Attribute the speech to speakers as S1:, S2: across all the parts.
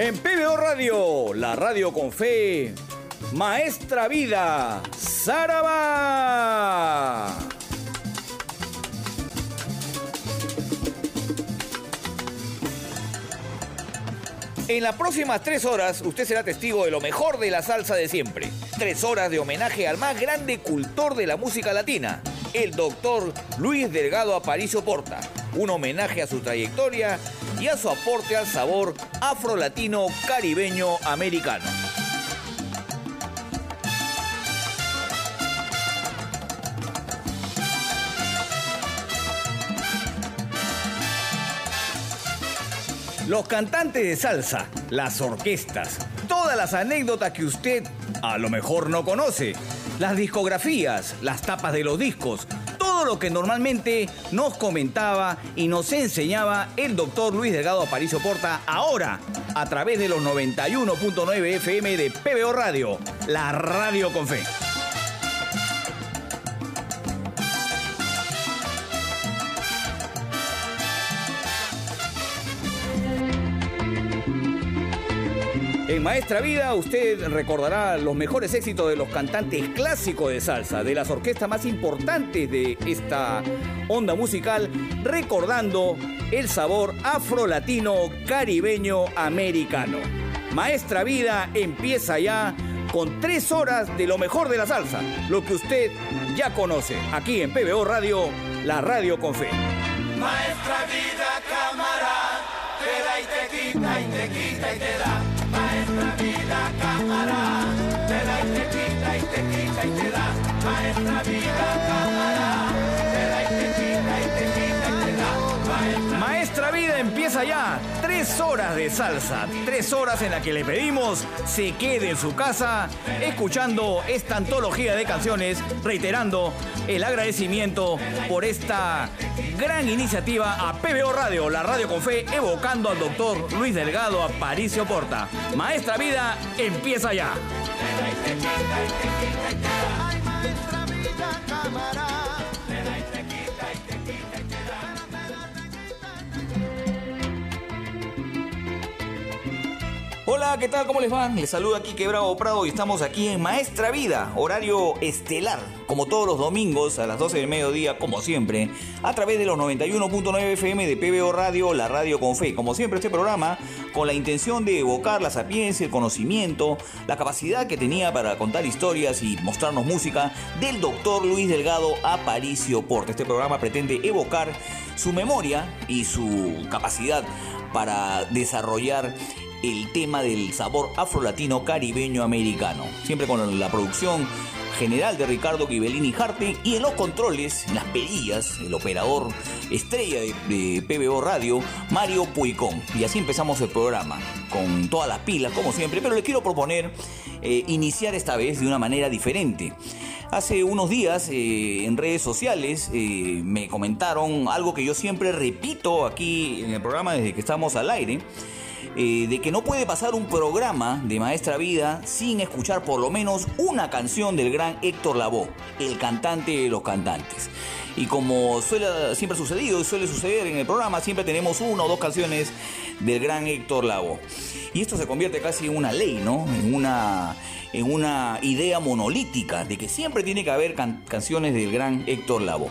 S1: En PBO Radio, la radio con fe, Maestra Vida, Saraba. En las próximas tres horas usted será testigo de lo mejor de la salsa de siempre. Tres horas de homenaje al más grande cultor de la música latina, el doctor Luis Delgado Aparicio Porta. Un homenaje a su trayectoria y a su aporte al sabor afro-latino caribeño americano. Los cantantes de salsa, las orquestas, todas las anécdotas que usted a lo mejor no conoce, las discografías, las tapas de los discos, todo lo que normalmente nos comentaba y nos enseñaba el doctor Luis Delgado Aparicio Porta ahora a través de los 91.9 FM de PBO Radio, la radio con fe. Maestra Vida usted recordará los mejores éxitos de los cantantes clásicos de salsa, de las orquestas más importantes de esta onda musical, recordando el sabor afro-latino, caribeño, americano. Maestra Vida empieza ya con tres horas de lo mejor de la salsa, lo que usted ya conoce, aquí en PBO Radio, la radio con fe.
S2: Maestra Vida, cámara, te da y te quita y te quita y te da maestra vida cámara, te da y te quita y te quita y te da, maestra vida cámara, Maestra
S1: Vida empieza ya. Tres horas de salsa. Tres horas en la que le pedimos se quede en su casa escuchando esta antología de canciones, reiterando el agradecimiento por esta gran iniciativa a PBO Radio, la radio con fe, evocando al doctor Luis Delgado Aparicio Porta. Maestra Vida empieza ya.
S2: Ay, maestra cámara,
S1: Hola, ¿qué tal? ¿Cómo les va? Les saluda aquí Bravo Prado y estamos aquí en Maestra Vida, horario estelar, como todos los domingos a las 12 del mediodía, como siempre, a través de los 91.9 FM de PBO Radio, la radio con fe. Como siempre, este programa con la intención de evocar la sapiencia, el conocimiento, la capacidad que tenía para contar historias y mostrarnos música del doctor Luis Delgado Aparicio Porte. Este programa pretende evocar su memoria y su capacidad para desarrollar el tema del sabor afrolatino caribeño americano. Siempre con la producción general de Ricardo Ghibellini Harte y en los controles, en las perillas, el operador estrella de, PBO Radio, Mario Puicón. Y así empezamos el programa, con todas las pilas, como siempre, pero les quiero proponer eh, iniciar esta vez de una manera diferente. Hace unos días eh, en redes sociales eh, me comentaron algo que yo siempre repito aquí en el programa desde que estamos al aire eh, de que no puede pasar un programa de Maestra Vida sin escuchar por lo menos una canción del gran Héctor Lavoe, el cantante de los cantantes. Y como suele, siempre ha sucedido y suele suceder en el programa, siempre tenemos una o dos canciones del gran Héctor Lavoe. Y esto se convierte casi en una ley, ¿no? En una, en una idea monolítica de que siempre tiene que haber can- canciones del gran Héctor Lavoe.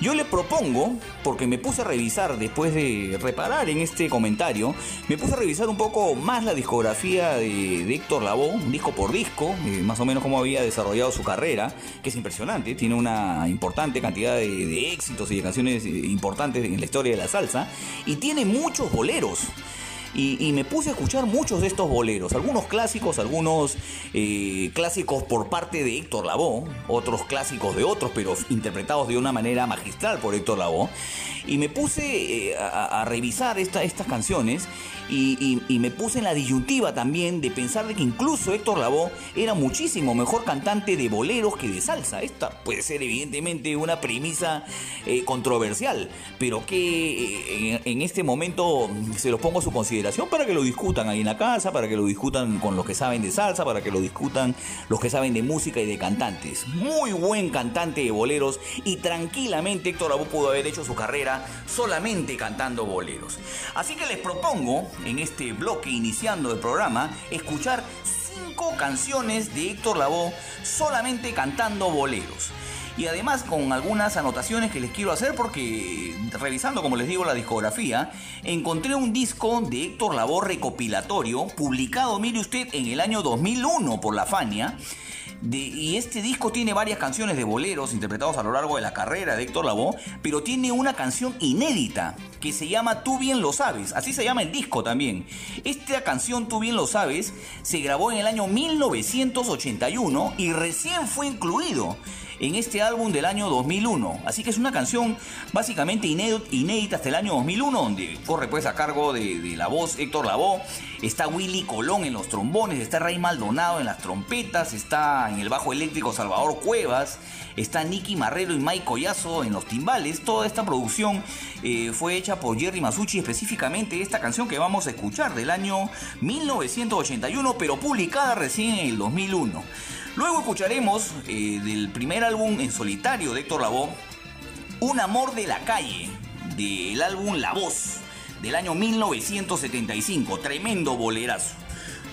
S1: Yo le propongo, porque me puse a revisar después de reparar en este comentario, me puse a revisar un poco más la discografía de, de Héctor Lavoe, disco por disco, eh, más o menos cómo había desarrollado su carrera, que es impresionante, tiene una importante cantidad de, de éxitos y de canciones eh, importantes en la historia de la salsa, y tiene muchos boleros. Y, me puse a escuchar muchos de estos boleros, algunos clásicos, algunos eh, clásicos por parte de Héctor Lavoe, otros clásicos de otros, pero interpretados de una manera magistral por Héctor Lavoe. Y me puse eh, a, a revisar esta- estas canciones y, me puse en la disyuntiva también de pensar de que incluso Héctor Lavoe era muchísimo mejor cantante de boleros que de salsa. Esta puede ser evidentemente una premisa eh, controversial, pero que eh, en, este momento se los pongo a su consideración para que lo discutan ahí en la casa, para que lo discutan con los que saben de salsa, para que lo discutan los que saben de música y de cantantes. Muy buen cantante de boleros y tranquilamente Héctor Lavoe pudo haber hecho su carrera solamente cantando boleros. Así que les propongo en este bloque iniciando el programa escuchar cinco canciones de Héctor Lavoe solamente cantando boleros. Y además con algunas anotaciones que les quiero hacer porque revisando como les digo la discografía encontré un disco de Héctor Lavoe recopilatorio publicado mire usted en el año 2001 por la Fania y este disco tiene varias canciones de boleros interpretados a lo largo de la carrera de Héctor Lavoe, pero tiene una canción inédita que se llama Tú bien lo sabes, así se llama el disco también. Esta canción Tú bien lo sabes se grabó en el año 1981 y recién fue incluido en este álbum del año 2001. Así que es una canción básicamente inédita hasta el año 2001, donde corre pues a cargo de, la voz Héctor Lavoe, está Willy Colón en los trombones, está Ray Maldonado en las trompetas, está en el bajo eléctrico Salvador Cuevas, está Nicky Marrero y Mike Collazo en los timbales. Toda esta producción eh, fue hecha por Jerry Masucci, específicamente esta canción que vamos a escuchar del año 1981, pero publicada recién en el 2001. Luego escucharemos eh, del primer álbum en solitario de Héctor Lavoe, Un amor de la calle, del álbum La Voz, del año 1975, tremendo bolerazo.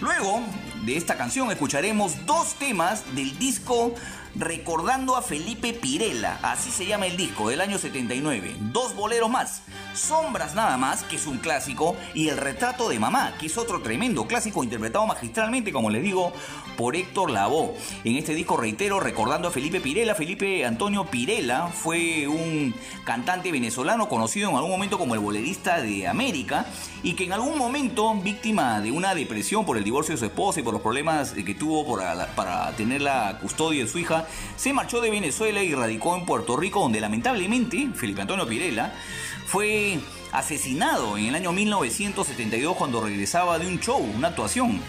S1: Luego de esta canción escucharemos dos temas del disco Recordando a Felipe Pirela, así se llama el disco del año 79. Dos boleros más, Sombras nada más, que es un clásico, y El retrato de mamá, que es otro tremendo clásico interpretado magistralmente, como les digo, por Héctor Lavoe. En este disco, reitero, recordando a Felipe Pirela, Felipe Antonio Pirela fue un cantante venezolano conocido en algún momento como el bolerista de América y que en algún momento, víctima de una depresión por el divorcio de su esposa y por los problemas que tuvo para tener la custodia de su hija, se marchó de Venezuela y radicó en Puerto Rico, donde lamentablemente Felipe Antonio Pirela fue asesinado en el año 1972 cuando regresaba de un show, una actuación.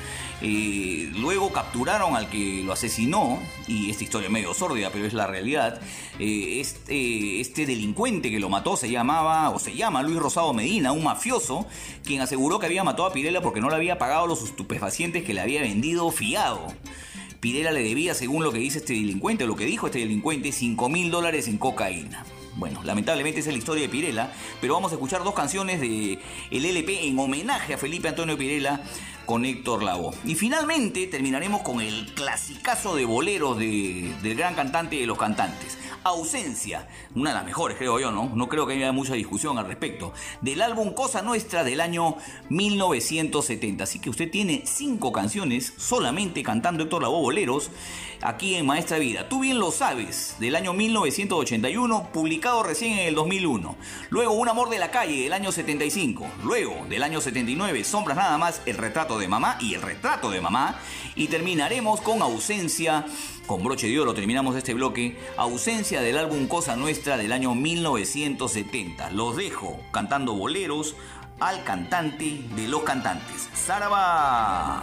S1: Eh, luego capturaron al que lo asesinó, y esta historia es medio sórdida, pero es la realidad. Eh, este, este, delincuente que lo mató se llamaba, o se llama Luis Rosado Medina, un mafioso, quien aseguró que había matado a Pirela porque no le había pagado los estupefacientes que le había vendido fiado. Pirela le debía, según lo que dice este delincuente, lo que dijo este delincuente, 5 mil dólares en cocaína. Bueno, lamentablemente esa es la historia de Pirela, pero vamos a escuchar dos canciones de el LP en homenaje a Felipe Antonio Pirela con Héctor Lavoe. Y finalmente terminaremos con el clasicazo de boleros del gran cantante de los cantantes. Ausencia, una de las mejores creo yo, ¿no? No creo que haya mucha discusión al respecto. Del álbum Cosa Nuestra del año 1970. Así que usted tiene cinco canciones solamente cantando Héctor Lavoe boleros aquí en Maestra Vida. Tú bien lo sabes, del año 1981, publicado recién en el 2001. Luego Un Amor de la Calle del año 75. Luego del año 79, Sombras Nada más, El Retrato de Mamá y El Retrato de Mamá. Y terminaremos con Ausencia con broche de oro terminamos este bloque, ausencia del álbum Cosa Nuestra del año 1970. Los dejo cantando boleros al cantante de los cantantes. ¡Zaraba!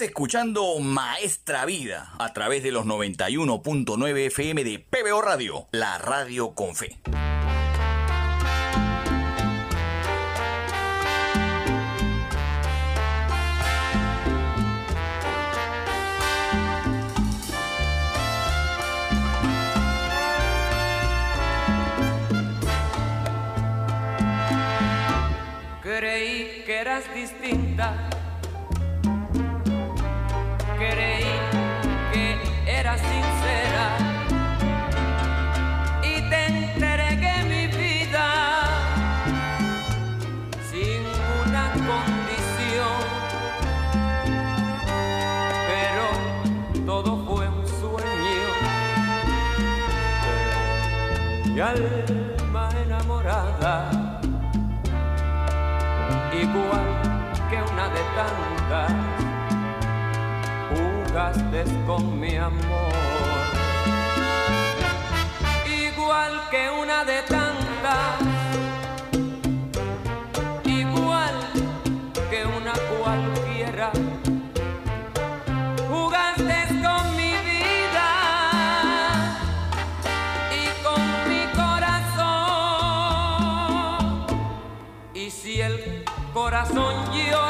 S1: Escuchando Maestra Vida a través de los 91.9 FM de PBO Radio, la radio con fe.
S3: Creí que eras distinta alma enamorada, igual que una de tantas, jugaste con mi amor, igual que una de tantas.
S1: you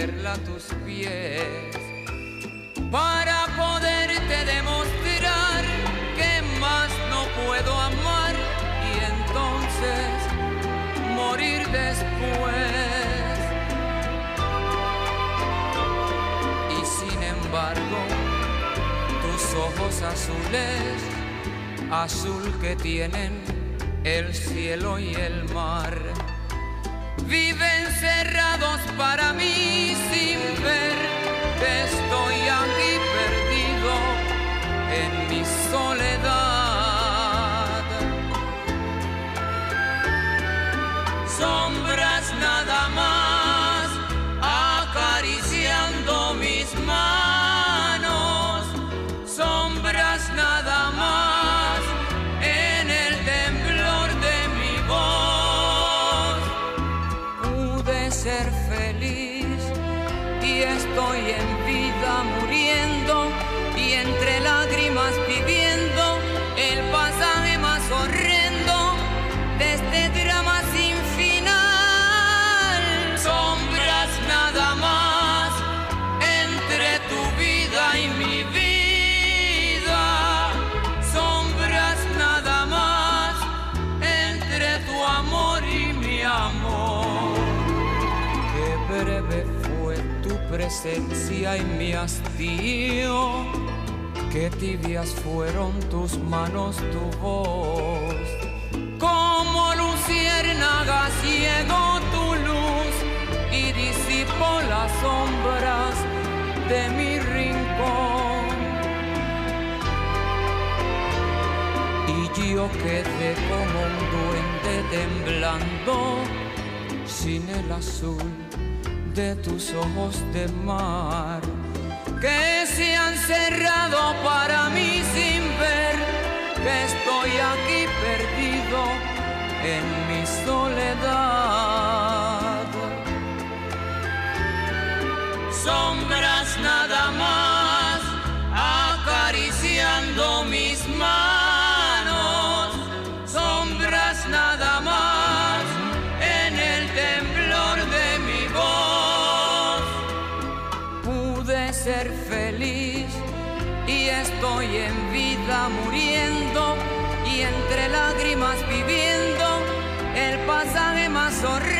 S3: A tus pies para poderte demostrar que más no puedo amar y entonces morir después. Y sin embargo, tus ojos azules, azul que tienen el cielo y el mar viven cerrados para mí presencia y mi hastío. Qué tibias fueron tus manos, tu voz. Como luciérnaga ciego tu luz y disipó las sombras de mi rincón. Y yo quedé como un duende temblando sin el azul de tus ojos de mar que se han cerrado para mí sin ver que estoy aquí perdido en mi soledad. Sombras pasaje más horrendo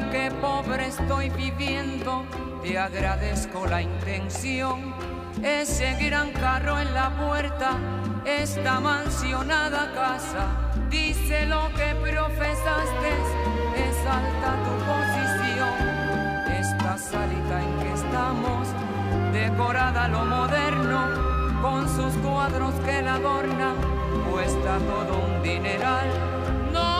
S3: Aunque pobre estoy viviendo, te agradezco la intención, ese gran carro en la puerta esta mansionada casa. Dice lo que profesaste, es alta tu posición. Esta salita en que estamos, decorada lo moderno, con sus cuadros que la adornan, cuesta todo un dineral. No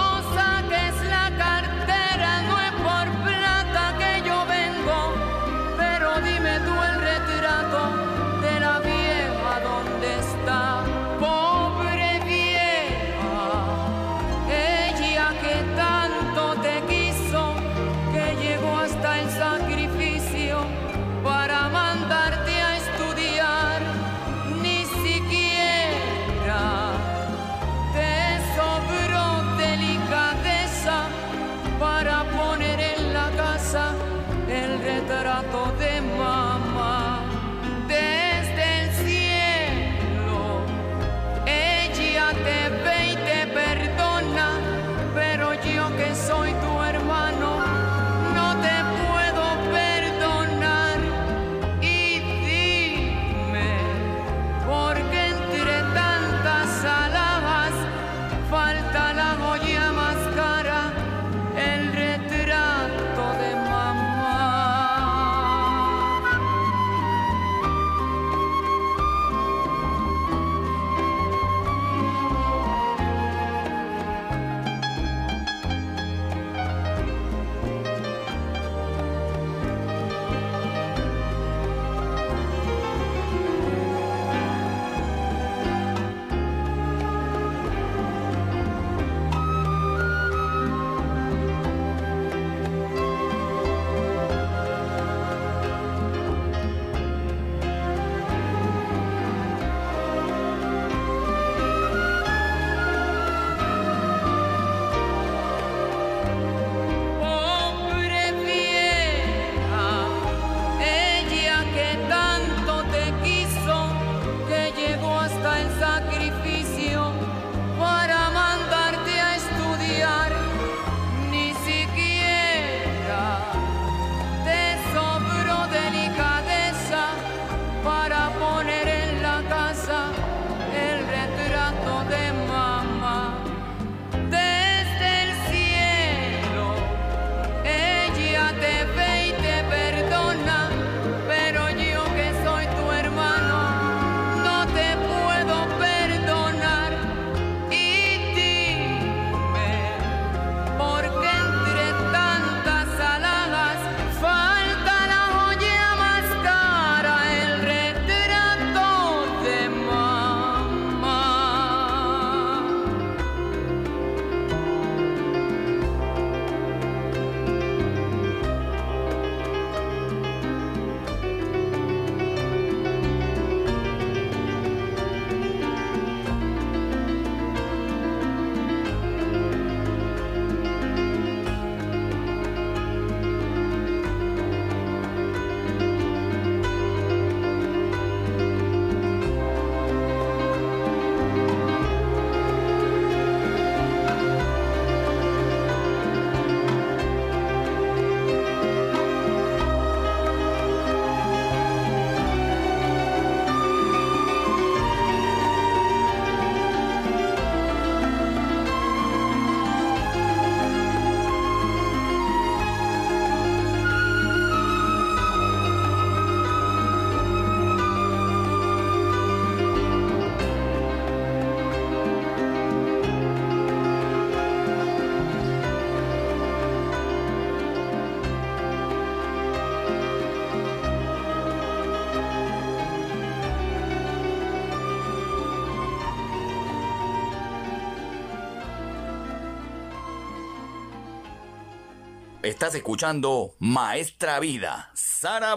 S1: Estás escuchando Maestra Vida, Saraba.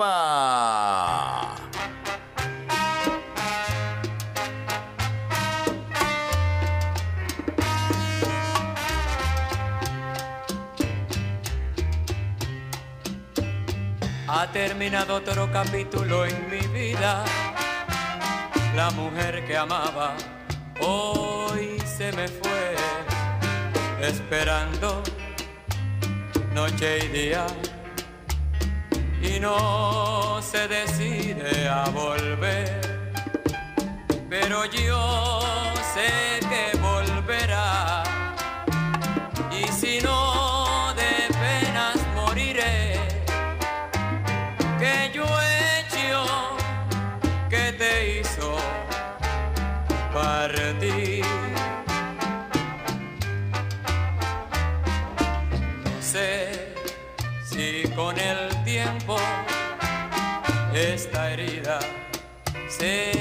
S3: Ha terminado otro capítulo en mi vida. La mujer que amaba hoy se me fue esperando y día y no se decide a volver. Pero yo sé que volverá y si no de penas moriré. Que yo he hecho que te hizo partir. esta herida. Se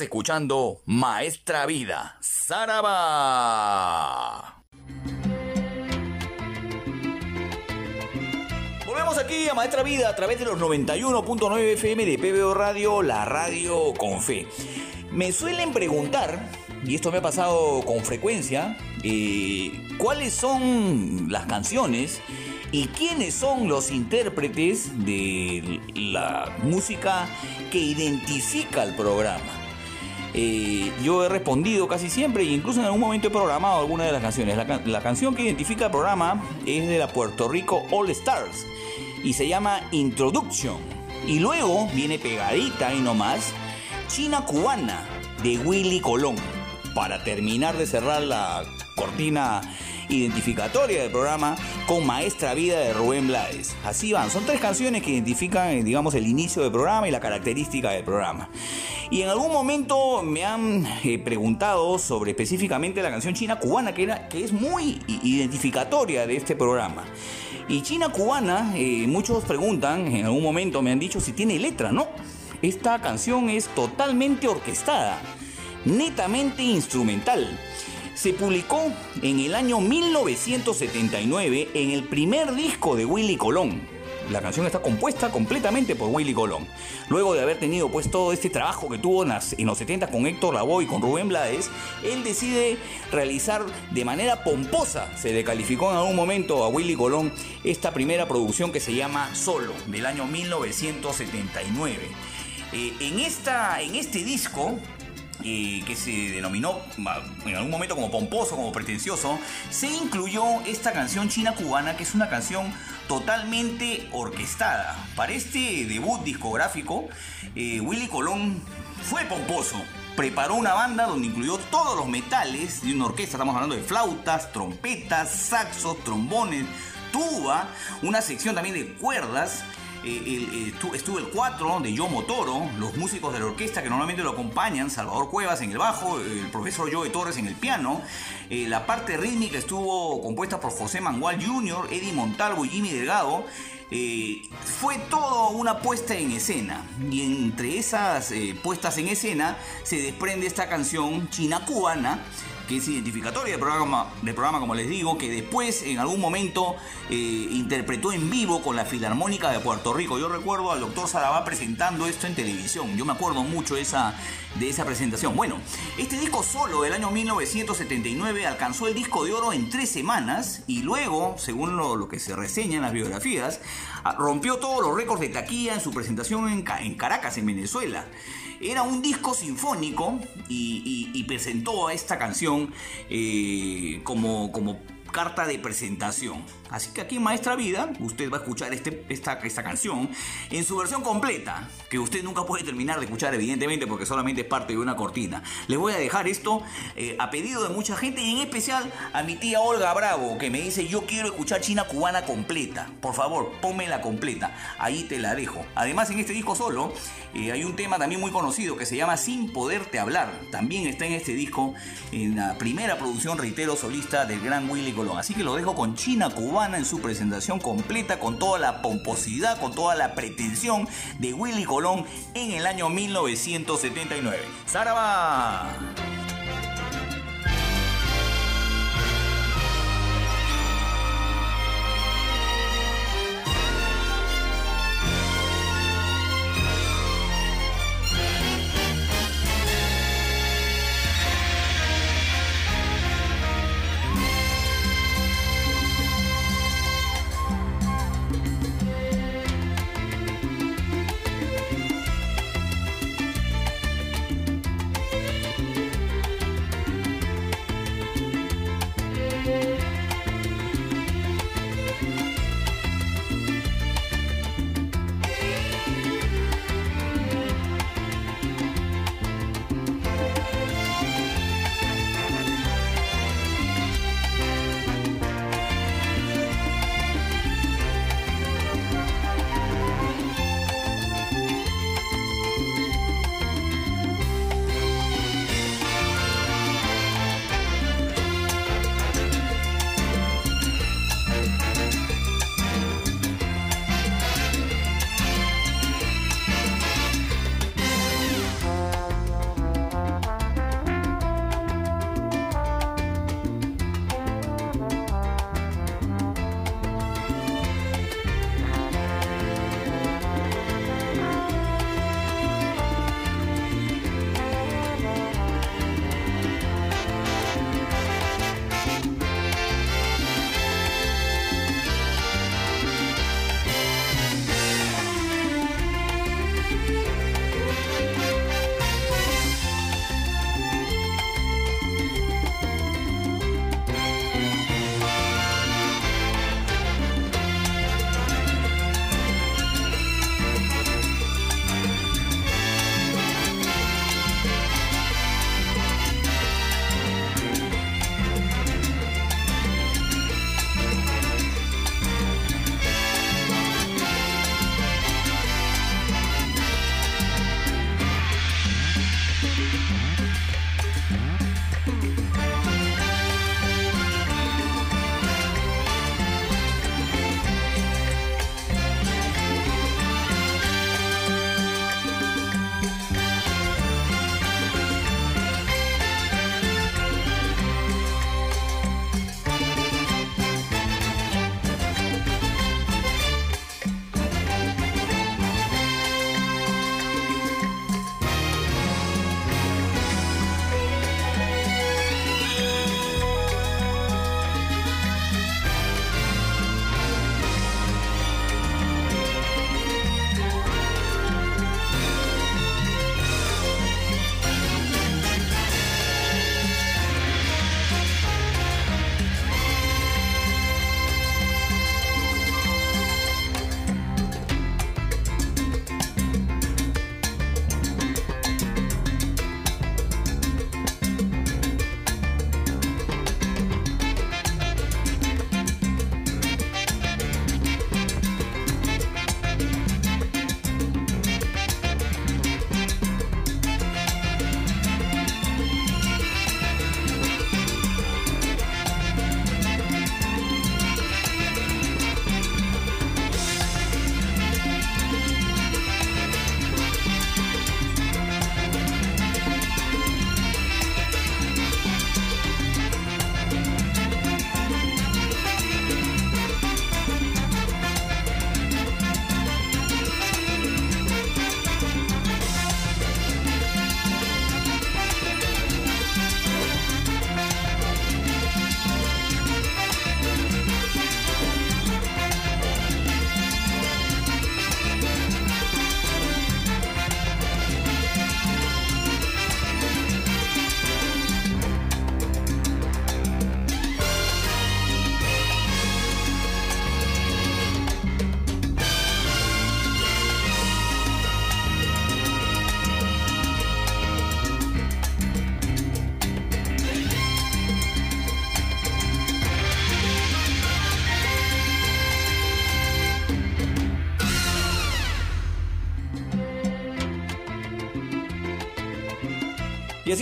S1: Escuchando Maestra Vida, Saraba. Volvemos aquí a Maestra Vida a través de los 91.9 FM de PBO Radio, la radio con fe. Me suelen preguntar, y esto me ha pasado con frecuencia, eh, cuáles son las canciones y quiénes son los intérpretes de la música que identifica el programa eh, yo he respondido casi siempre e incluso en algún momento he programado alguna de las canciones. La, canción que identifica el programa es de la Puerto Rico All Stars y se llama Introduction. Y luego viene pegadita y nomás China Cubana de Willy Colón para terminar de cerrar la cortina identificatoria del programa con Maestra Vida de Rubén Blades. Así van, son tres canciones que identifican, eh, digamos, el inicio del programa y la característica del programa. Y en algún momento me han eh, preguntado sobre específicamente la canción China Cubana, que, era, que es muy identificatoria de este programa. Y China Cubana, eh, muchos preguntan, en algún momento me han dicho si tiene letra, ¿no? Esta canción es totalmente orquestada, netamente instrumental se publicó en el año 1979 en el primer disco de Willy Colón. La canción está compuesta completamente por Willy Colón. Luego de haber tenido pues todo este trabajo que tuvo en, los 70 con Héctor Lavoe y con Rubén Blades, él decide realizar de manera pomposa, se le calificó en algún momento a Willy Colón esta primera producción que se llama Solo, del año 1979. Eh, en, esta, en este disco que se denominó en algún momento como pomposo, como pretencioso, se incluyó esta canción china cubana, que es una canción totalmente orquestada. Para este debut discográfico, eh, Willy Colón fue pomposo. Preparó una banda donde incluyó todos los metales de una orquesta. Estamos hablando de flautas, trompetas, saxos, trombones, tuba, una sección también de cuerdas eh, estuvo el 4 de Yo Motoro, los músicos de la orquesta que normalmente lo acompañan, Salvador Cuevas en el bajo, el profesor Joe Torres en el piano. Eh, la parte rítmica estuvo compuesta por José Mangual Jr., Eddie Montalvo y Jimmy Delgado. Eh, fue todo una puesta en escena y entre esas puestas en escena se desprende esta canción china cubana que es identificatoria del programa, del programa, como les digo, que después en algún momento eh, interpretó en vivo con la Filarmónica de Puerto Rico. Yo recuerdo al doctor Sarabá presentando esto en televisión. Yo me acuerdo mucho esa, de esa presentación. Bueno, este disco solo del año 1979 alcanzó el disco de oro en tres semanas y luego, según lo, que se reseña en las biografías, rompió todos los récords de taquilla en su presentación en, en Caracas, en Venezuela. Era un disco sinfónico y, presentó a esta canción eh, como, como carta de presentación. Así que aquí en Maestra Vida usted va a escuchar este, esta, esta canción en su versión completa, que usted nunca puede terminar de escuchar evidentemente porque solamente es parte de una cortina. Les voy a dejar esto eh, a pedido de mucha gente y en especial a mi tía Olga Bravo que me dice yo quiero escuchar China Cubana completa. Por favor, la completa. Ahí te la dejo. Además en este disco solo eh, hay un tema también muy conocido que se llama Sin Poderte Hablar. También está en este disco en la primera producción, reitero, solista del gran Willy Así que lo dejo con China Cubana en su presentación completa, con toda la pomposidad, con toda la pretensión de Willy Colón en el año 1979. ¡Saraba!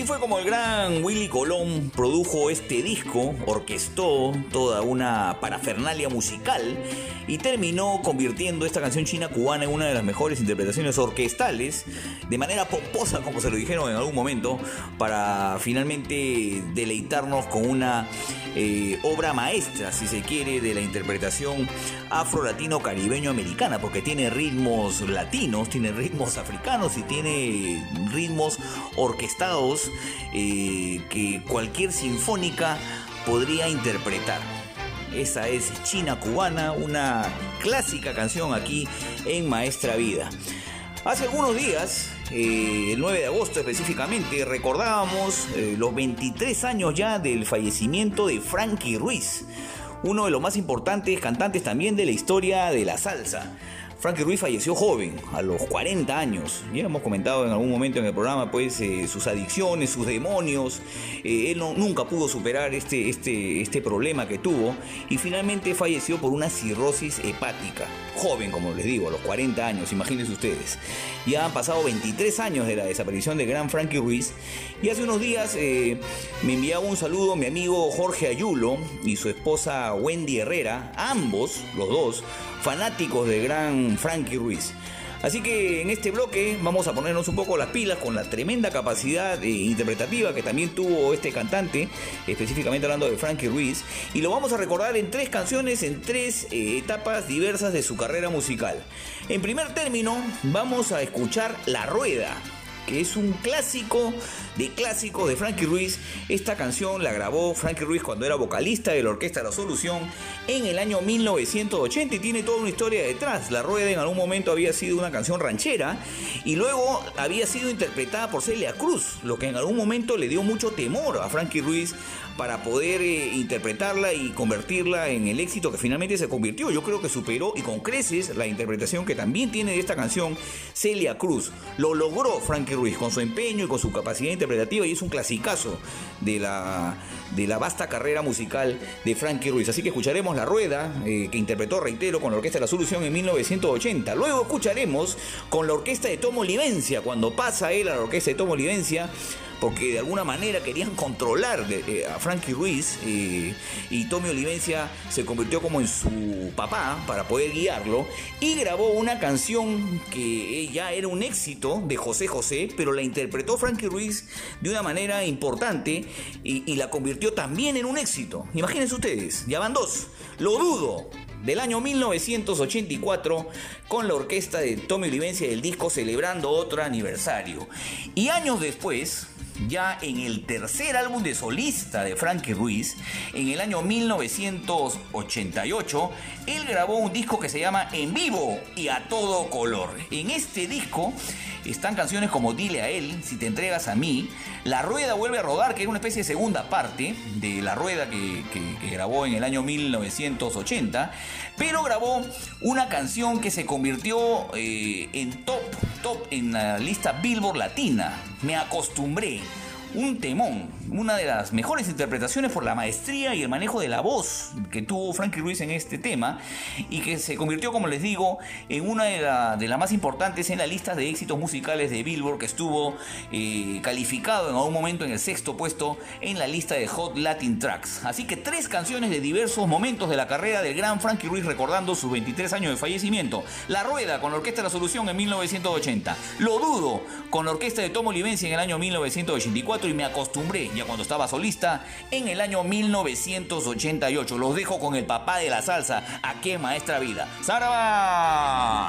S1: Fue como el gran Willy Colón produjo este disco, orquestó toda una parafernalia musical y terminó convirtiendo esta canción china cubana en una de las mejores interpretaciones orquestales, de manera pomposa, como se lo dijeron en algún momento, para finalmente deleitarnos con una eh, obra maestra, si se quiere, de la interpretación afro-latino-caribeño-americana, porque tiene ritmos latinos, tiene ritmos africanos y tiene ritmos orquestados eh, que cualquier sinfónica podría interpretar. Esa es China Cubana, una clásica canción aquí en Maestra Vida. Hace algunos días, eh, el 9 de agosto específicamente, recordábamos eh, los 23 años ya del fallecimiento de Frankie Ruiz, uno de los más importantes cantantes también de la historia de la salsa. Frankie Ruiz falleció joven, a los 40 años. Ya hemos comentado en algún momento en el programa, pues, eh, sus adicciones, sus demonios. Eh, él nunca pudo superar este, este, este problema que tuvo y finalmente falleció por una cirrosis hepática. Joven, como les digo, a los 40 años, imagínense ustedes. Ya han pasado 23 años de la desaparición del gran Frankie Ruiz y hace unos días eh, me enviaba un saludo mi amigo Jorge Ayulo y su esposa Wendy Herrera, ambos, los dos, fanáticos del gran Frankie Ruiz. Así que en este bloque vamos a ponernos un poco las pilas con la tremenda capacidad eh, interpretativa que también tuvo este cantante, específicamente hablando de Frankie Ruiz, y lo vamos a recordar en tres canciones, en tres eh, etapas diversas de su carrera musical. En primer término, vamos a escuchar La Rueda, que es un clásico de clásicos de Frankie Ruiz. Esta canción la grabó Frankie Ruiz cuando era vocalista de la Orquesta La Solución en el año 1980 y tiene toda una historia detrás. La Rueda en algún momento había sido una canción ranchera y luego había sido interpretada por Celia Cruz, lo que en algún momento le dio mucho temor a Frankie Ruiz para poder eh, interpretarla y convertirla en el éxito que finalmente se convirtió. Yo creo que superó y con creces la interpretación que también tiene de esta canción Celia Cruz. Lo logró Frankie Ruiz con su empeño y con su capacidad interpretativa y es un clasicazo de la, de la vasta carrera musical de Frankie Ruiz. Así que escucharemos La Rueda, eh, que interpretó, reitero, con la Orquesta de la Solución en 1980. Luego escucharemos con la Orquesta de Tomo Livencia, cuando pasa él a la Orquesta de Tomo Livencia porque de alguna manera querían controlar eh, a Frankie Ruiz eh, y Tommy Olivencia se convirtió como en su papá para poder guiarlo y grabó una canción que ya era un éxito de José José, pero la interpretó Frankie Ruiz de una manera importante y, y la convirtió también en un éxito. Imagínense ustedes, ya van dos. Lo dudo, del año 1984 con la orquesta de Tommy Olivencia del disco celebrando otro aniversario. Y años después, ya en el tercer álbum de solista de Frankie Ruiz, en el año 1988, él grabó un disco que se llama En vivo y a todo color. En este disco están canciones como Dile a él, Si te entregas a mí, La Rueda vuelve a rodar, que era una especie de segunda parte de La Rueda que, grabó en el año 1980, pero grabó una canción que se convirtió eh, en top, top en la lista Billboard Latina, Me acostumbré. Un temón, una de las mejores interpretaciones por la maestría y el manejo de la voz que tuvo Frankie Ruiz en este tema y que se convirtió, como les digo, en una de, las más importantes en la lista de éxitos musicales de Billboard que estuvo eh, calificado en algún momento en el sexto puesto en la lista de Hot Latin Tracks. Así que tres canciones de diversos momentos de la carrera del gran Frankie Ruiz recordando sus 23 años de fallecimiento. La Rueda con la Orquesta de la Solución en 1980. Lo Dudo con la Orquesta de Tomo Livencia en el año 1984 y me acostumbré ya cuando estaba solista en el año 1988. Los dejo con el papá de la salsa aquí en Maestra Vida. ¡Saraba!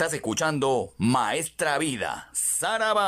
S3: Estás escuchando Maestra Vida, Saraba.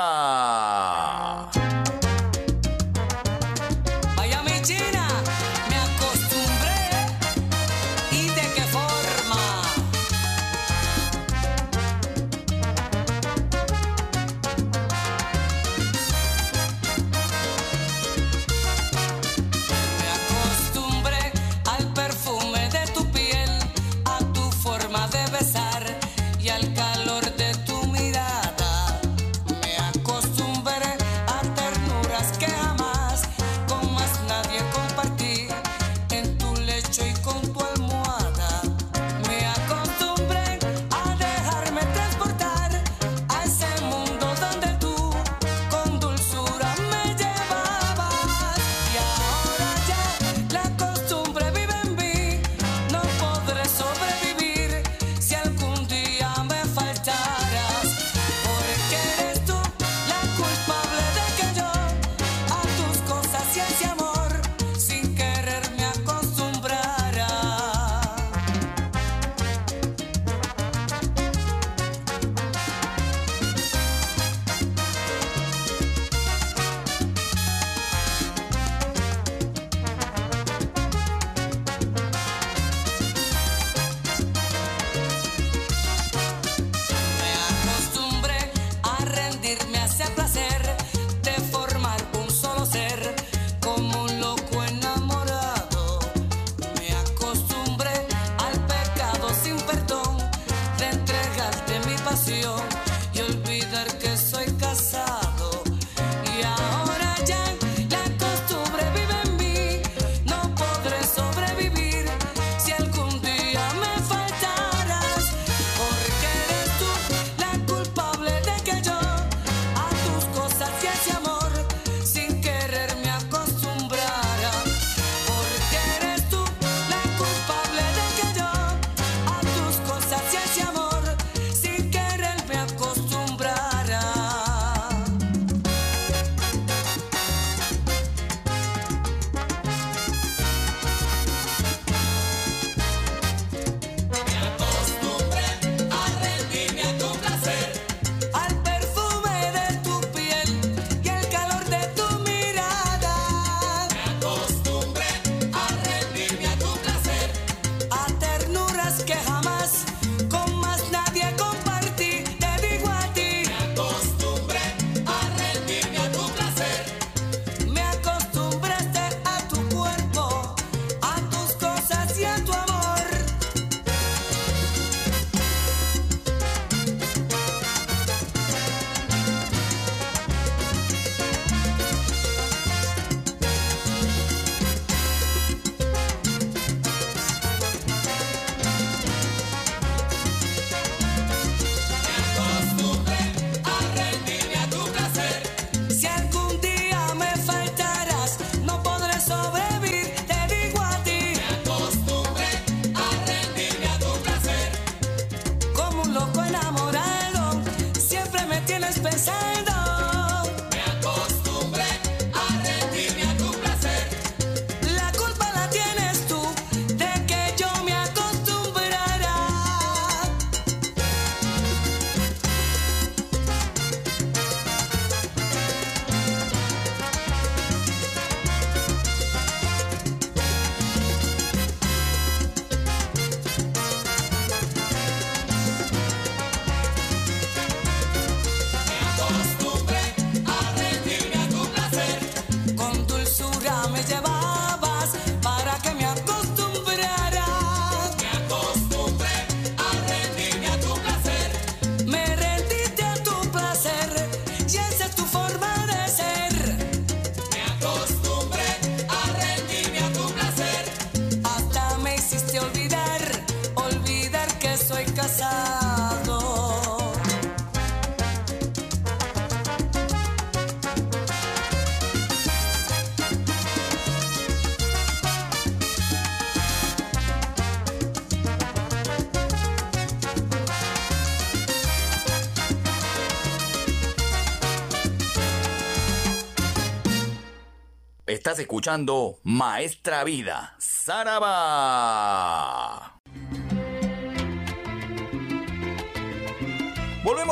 S3: Estás escuchando Maestra Vida, Saraba.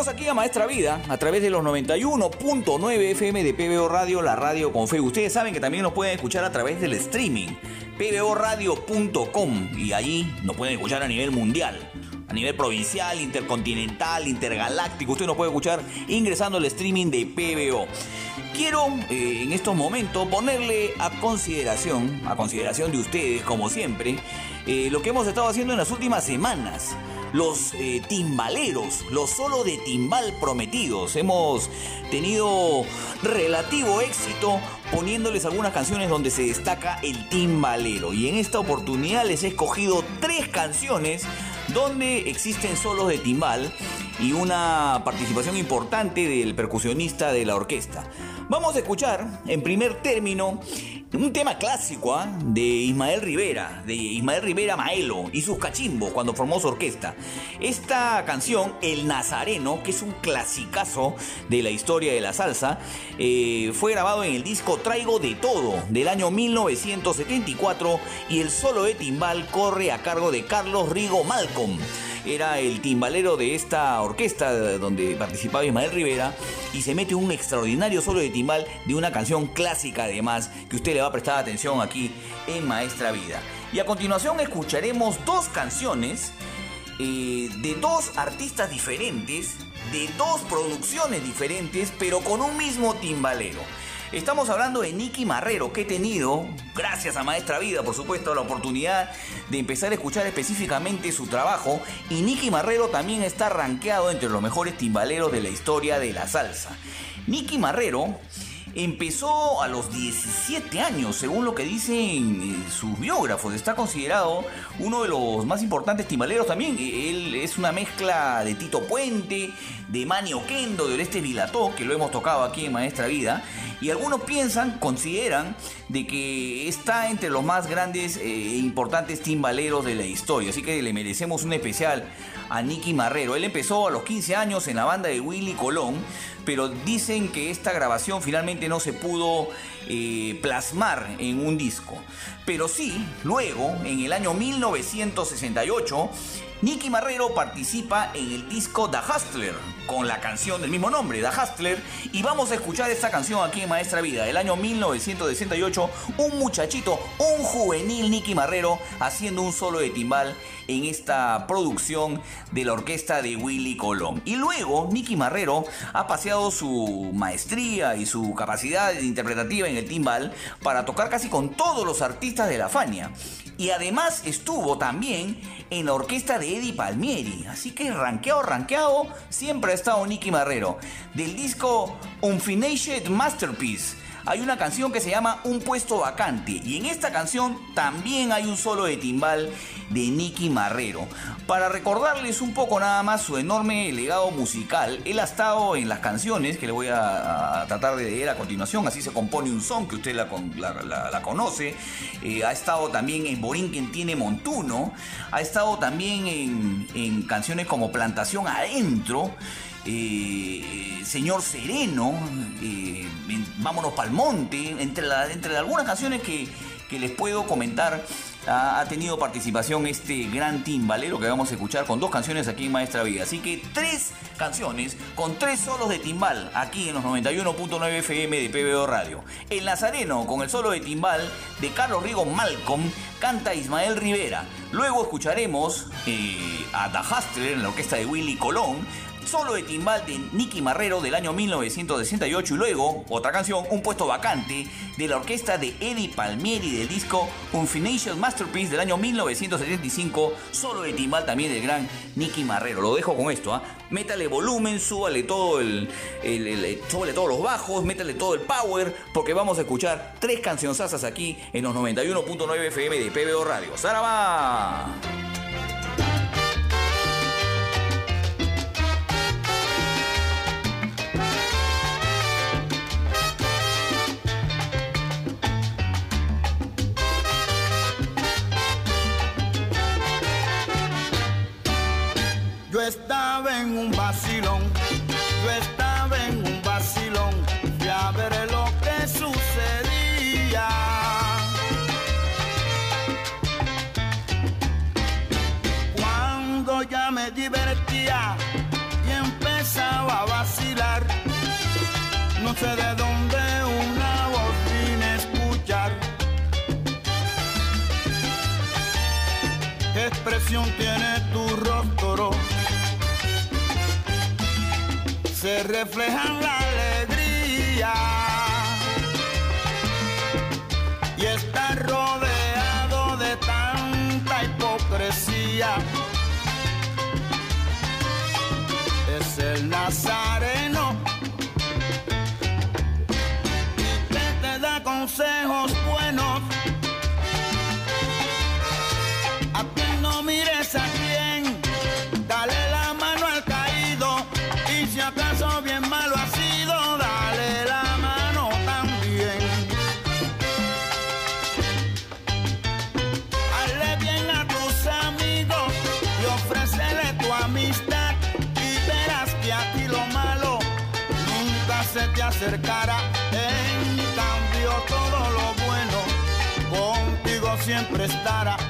S1: Seguimos aquí a Maestra Vida a través de los 91.9 FM de PBO Radio, la radio con fe. Ustedes saben que también nos pueden escuchar a través del streaming, pboradio.com, y allí nos pueden escuchar a nivel mundial a nivel provincial, intercontinental, intergaláctico. Usted nos puede escuchar ingresando al streaming de PBO. Quiero eh, en estos momentos ponerle a consideración, a consideración de ustedes, como siempre, eh, lo que hemos estado haciendo en las últimas semanas los eh, timbaleros, los solo de timbal prometidos. Hemos tenido relativo éxito poniéndoles algunas canciones donde se destaca el timbalero. Y en esta oportunidad les he escogido tres canciones donde existen solos de timbal y una participación importante del percusionista de la orquesta. Vamos a escuchar en primer término un tema clásico ¿ah? de Ismael Rivera, de Ismael Rivera Maelo y sus cachimbos cuando formó su orquesta. Esta canción, El Nazareno, que es un clasicazo de la historia de la salsa, eh, fue grabado en el disco Traigo de Todo del año 1974 y el solo de timbal corre a cargo de Carlos Rigo Malcolm era el timbalero de esta orquesta donde participaba Ismael Rivera y se mete un extraordinario solo de timbal de una canción clásica además que usted le va a prestar atención aquí en Maestra Vida. Y a continuación escucharemos dos canciones eh, de dos artistas diferentes, de dos producciones diferentes, pero con un mismo timbalero. Estamos hablando de Nicky Marrero, que he tenido, gracias a Maestra Vida, por supuesto, la oportunidad de empezar a escuchar específicamente su trabajo. Y Nicky Marrero también está rankeado entre los mejores timbaleros de la historia de la salsa. Nicky Marrero Empezó a los 17 años, según lo que dicen eh, sus biógrafos. Está considerado uno de los más importantes timbaleros también. Él es una mezcla de Tito Puente, de Manny Oquendo, de Oreste Vilató, que lo hemos tocado aquí en Maestra Vida. Y algunos piensan, consideran, de que está entre los más grandes e importantes timbaleros de la historia. Así que le merecemos un especial a Nicky Marrero. Él empezó a los 15 años en la banda de Willy Colón, pero dicen que esta grabación finalmente no se pudo eh, plasmar en un disco. Pero sí, luego, en el año 1968, Nicky Marrero participa en el disco The Hustler con la canción del mismo nombre, The Hustler, y vamos a escuchar esta canción aquí en Maestra Vida, del año 1968, un muchachito, un juvenil Nicky Marrero haciendo un solo de timbal en esta producción de la orquesta de Willy Colón. Y luego Nicky Marrero ha paseado su maestría y su capacidad interpretativa en el timbal para tocar casi con todos los artistas de la Fania. Y además estuvo también en la orquesta de Eddie Palmieri. Así que ranqueado, ranqueado, siempre ha estado Nicky Marrero. Del disco Unfinished Masterpiece hay una canción que se llama Un puesto vacante y en esta canción también hay un solo de timbal de Nicky Marrero. Para recordarles un poco nada más su enorme legado musical, él ha estado en las canciones que le voy a, tratar de leer a continuación, así se compone un son que usted la, conoce, eh, ha estado también en Borinquen tiene Montuno, ha estado también en, en canciones como Plantación Adentro, eh, Señor Sereno, eh, Vámonos Pa'l Monte, entre, entre algunas canciones que, les puedo comentar, ha, tenido participación este gran timbalero que vamos a escuchar con dos canciones aquí en Maestra Vida. Así que tres canciones con tres solos de timbal aquí en los 91.9 FM de PBO Radio. El Nazareno con el solo de timbal de Carlos Rigo Malcolm canta Ismael Rivera. Luego escucharemos eh, a The Hustler en la orquesta de Willy Colón solo de timbal de Nicky Marrero del año 1968 y luego otra canción, Un puesto vacante, de la orquesta de Eddie Palmieri del disco Unfinished Masterpiece del año 1975, solo de timbal también del gran Nicky Marrero. Lo dejo con esto, ¿ah? métale volumen, súbale todo el, súbale todos los bajos, métale todo el power, porque vamos a escuchar tres cancionzas aquí en los 91.9 FM de PBO Radio. ¡Saraba!
S4: Estaba en un vacilón, yo estaba en un vacilón, fui a ver lo que sucedía. Cuando ya me divertía y empezaba no sé de dónde una voz vine a escuchar. ¿Qué expresión tiene Se refleja en la siempre estará.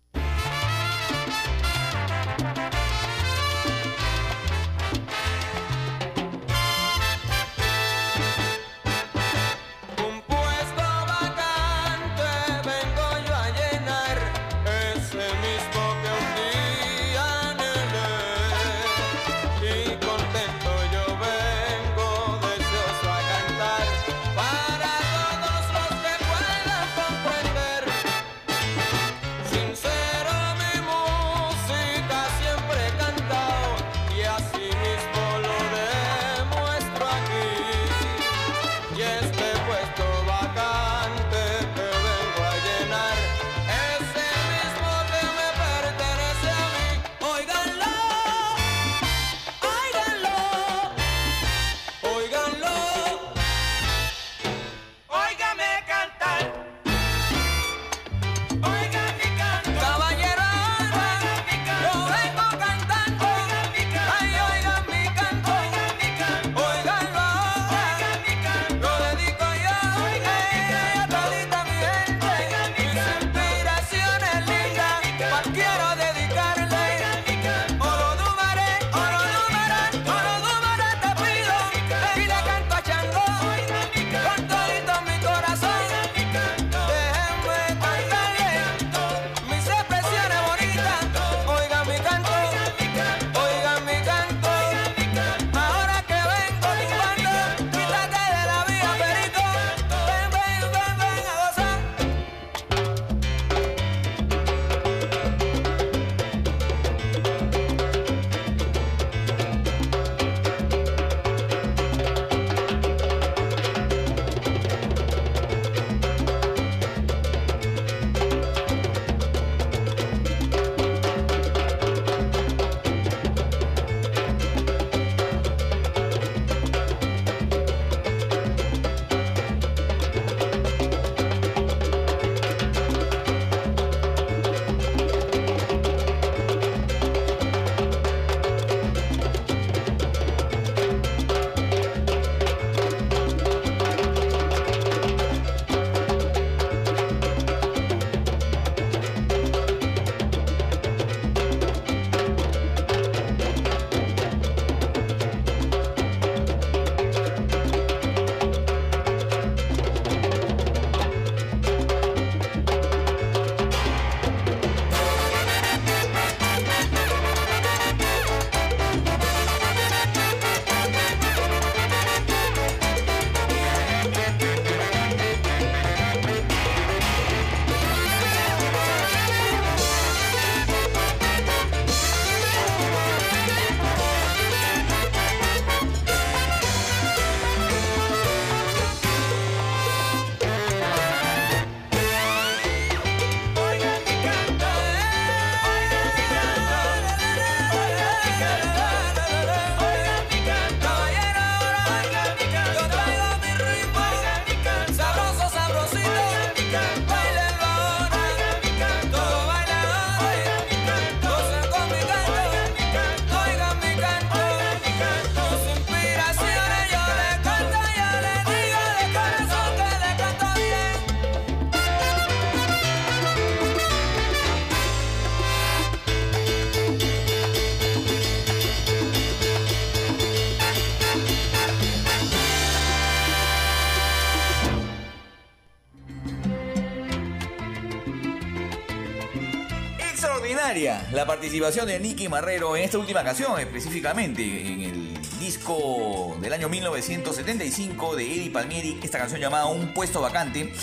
S1: La participación de Nicky Marrero en esta última canción, específicamente en el disco del año 1975 de Eddie Palmieri, esta canción llamada Un puesto vacante.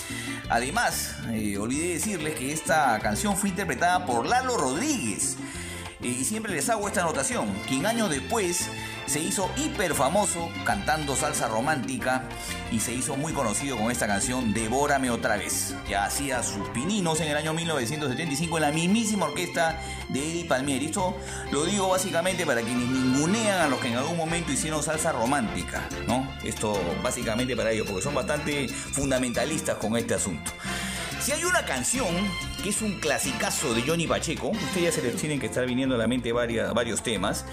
S1: Además, eh, olvidé decirles que esta canción fue interpretada por Lalo Rodríguez. Eh, y siempre les hago esta anotación, quien años después se hizo hiper famoso cantando salsa romántica y se hizo muy conocido con esta canción Devórame otra vez. Ya hacía sus pininos en el año 1975 en la mismísima orquesta de Eddie Palmieri. Esto lo digo básicamente para quienes ningunean a los que en algún momento hicieron salsa romántica, ¿no? Esto básicamente para ellos, porque son bastante fundamentalistas con este asunto. Si hay una canción que es un clasicazo de Johnny Pacheco, ustedes ya se les tienen que estar viniendo a la mente varios temas,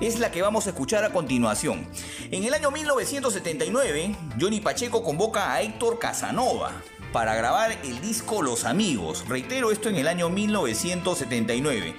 S1: es la que vamos a escuchar a continuación. En el año 1979, Johnny Pacheco convoca a Héctor Casanova para grabar el disco Los Amigos. Reitero esto en el año 1979.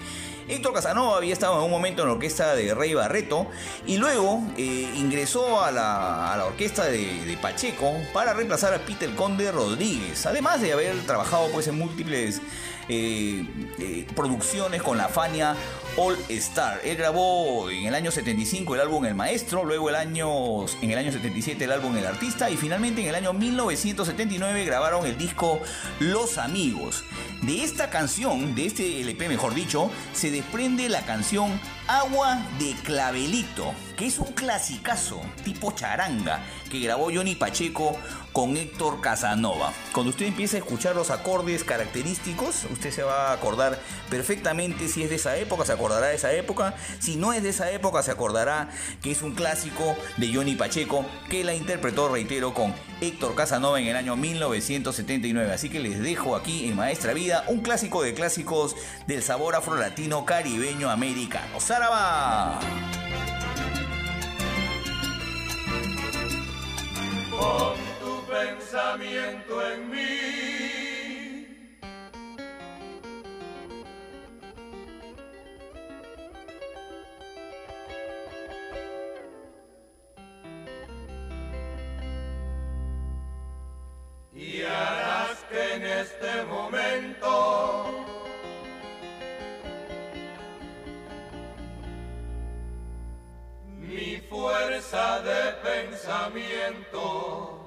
S1: Héctor Casanova había estado en un momento en la orquesta de Rey Barreto y luego eh, ingresó a la, orquesta de, Pacheco para reemplazar a Peter Conde Rodríguez, además de haber trabajado pues, en múltiples eh, eh, producciones con la Fania All Star. Él grabó en el año 75 el álbum El Maestro, luego el año, en el año 77 el álbum El Artista y finalmente en el año 1979 grabaron el disco Los Amigos. De esta canción, de este LP mejor dicho, se desprende la canción Agua de Clavelito, que es un clasicazo tipo charanga que grabó Johnny Pacheco con Héctor Casanova. Cuando usted empieza a escuchar los acordes característicos, usted se va a acordar perfectamente si es de esa época, se acordará de esa época. Si no es de esa época, se acordará que es un clásico de Johnny Pacheco que la interpretó, reitero, con Héctor Casanova en el año 1979. Así que les dejo aquí en Maestra Vida un clásico de clásicos del sabor afro-latino caribeño americano. ¡Saraba!
S2: pensamiento en mí. Y harás que en este momento. Mi fuerza de pensamiento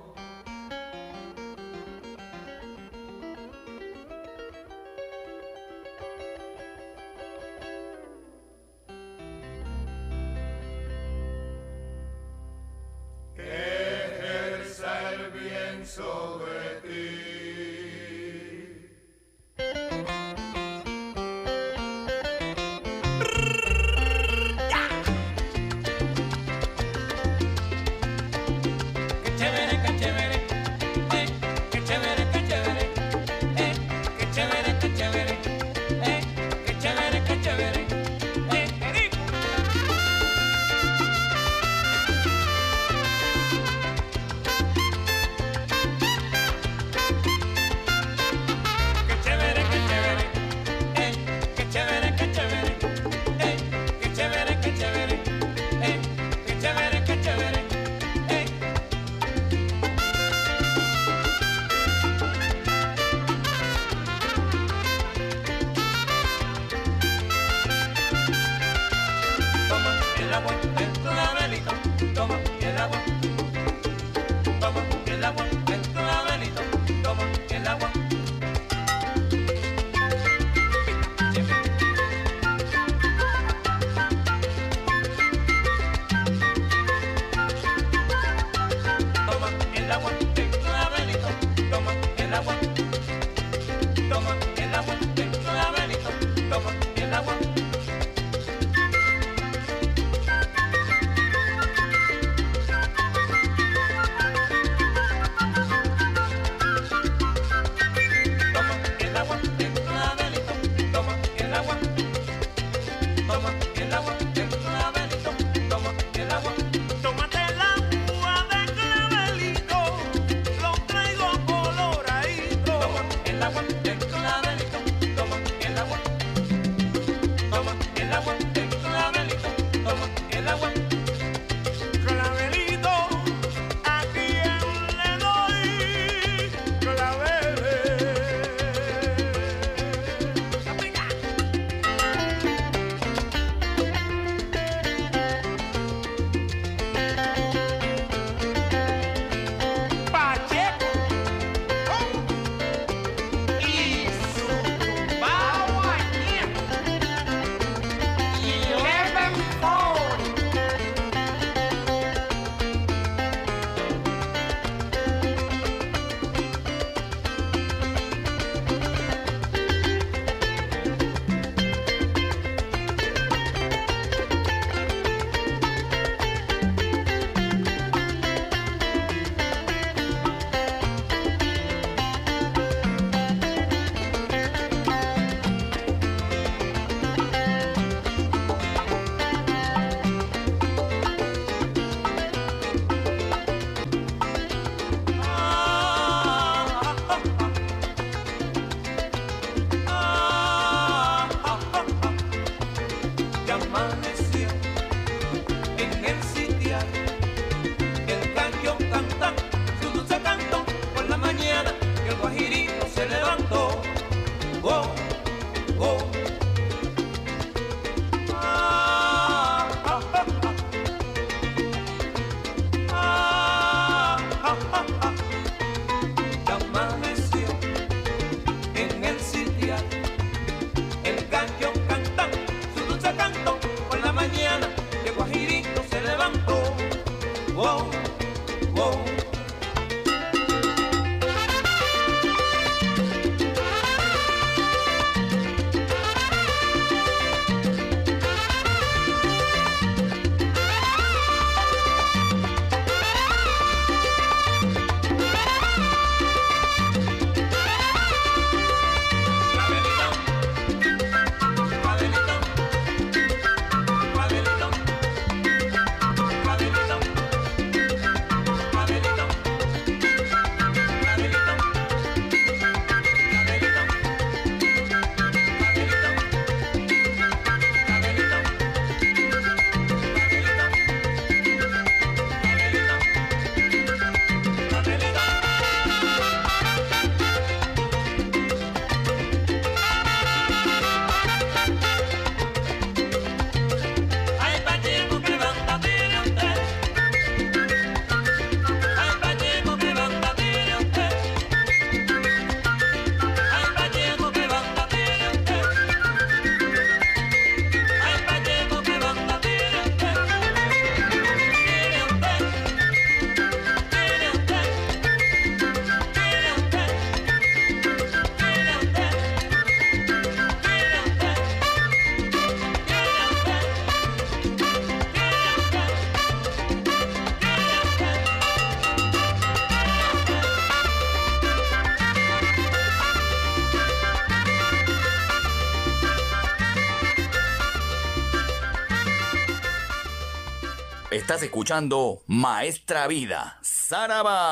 S1: Estás escuchando Maestra Vida, Saraba.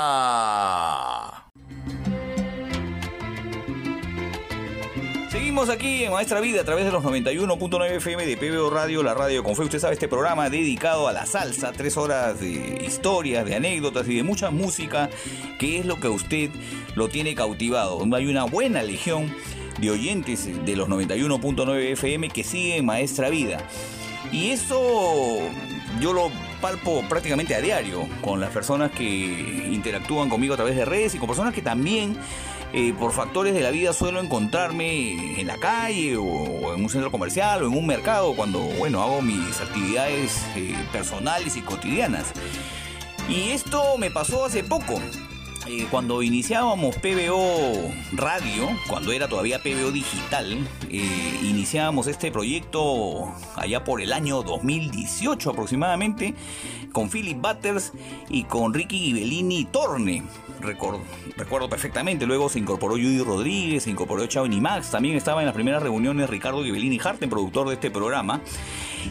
S1: Seguimos aquí en Maestra Vida a través de los 91.9 FM de PBO Radio, la radio con fe. Usted sabe, este programa dedicado a la salsa, tres horas de historias, de anécdotas y de mucha música, que es lo que a usted lo tiene cautivado. Hay una buena legión de oyentes de los 91.9 FM que siguen Maestra Vida. Y eso yo lo palpo prácticamente a diario con las personas que interactúan conmigo a través de redes y con personas que también eh, por factores de la vida suelo encontrarme en la calle o, en un centro comercial o en un mercado cuando bueno hago mis actividades eh, personales y cotidianas. Y esto me pasó hace poco. Eh, cuando iniciábamos PBO Radio, cuando era todavía PBO Digital, eh, iniciábamos este proyecto allá por el año 2018 aproximadamente, con Philip Butters y con Ricky Ghibellini Torne. Recuerdo, perfectamente, luego se incorporó Judy Rodríguez, se incorporó Chavini Max, también estaba en las primeras reuniones Ricardo Ghibellini Harten, productor de este programa,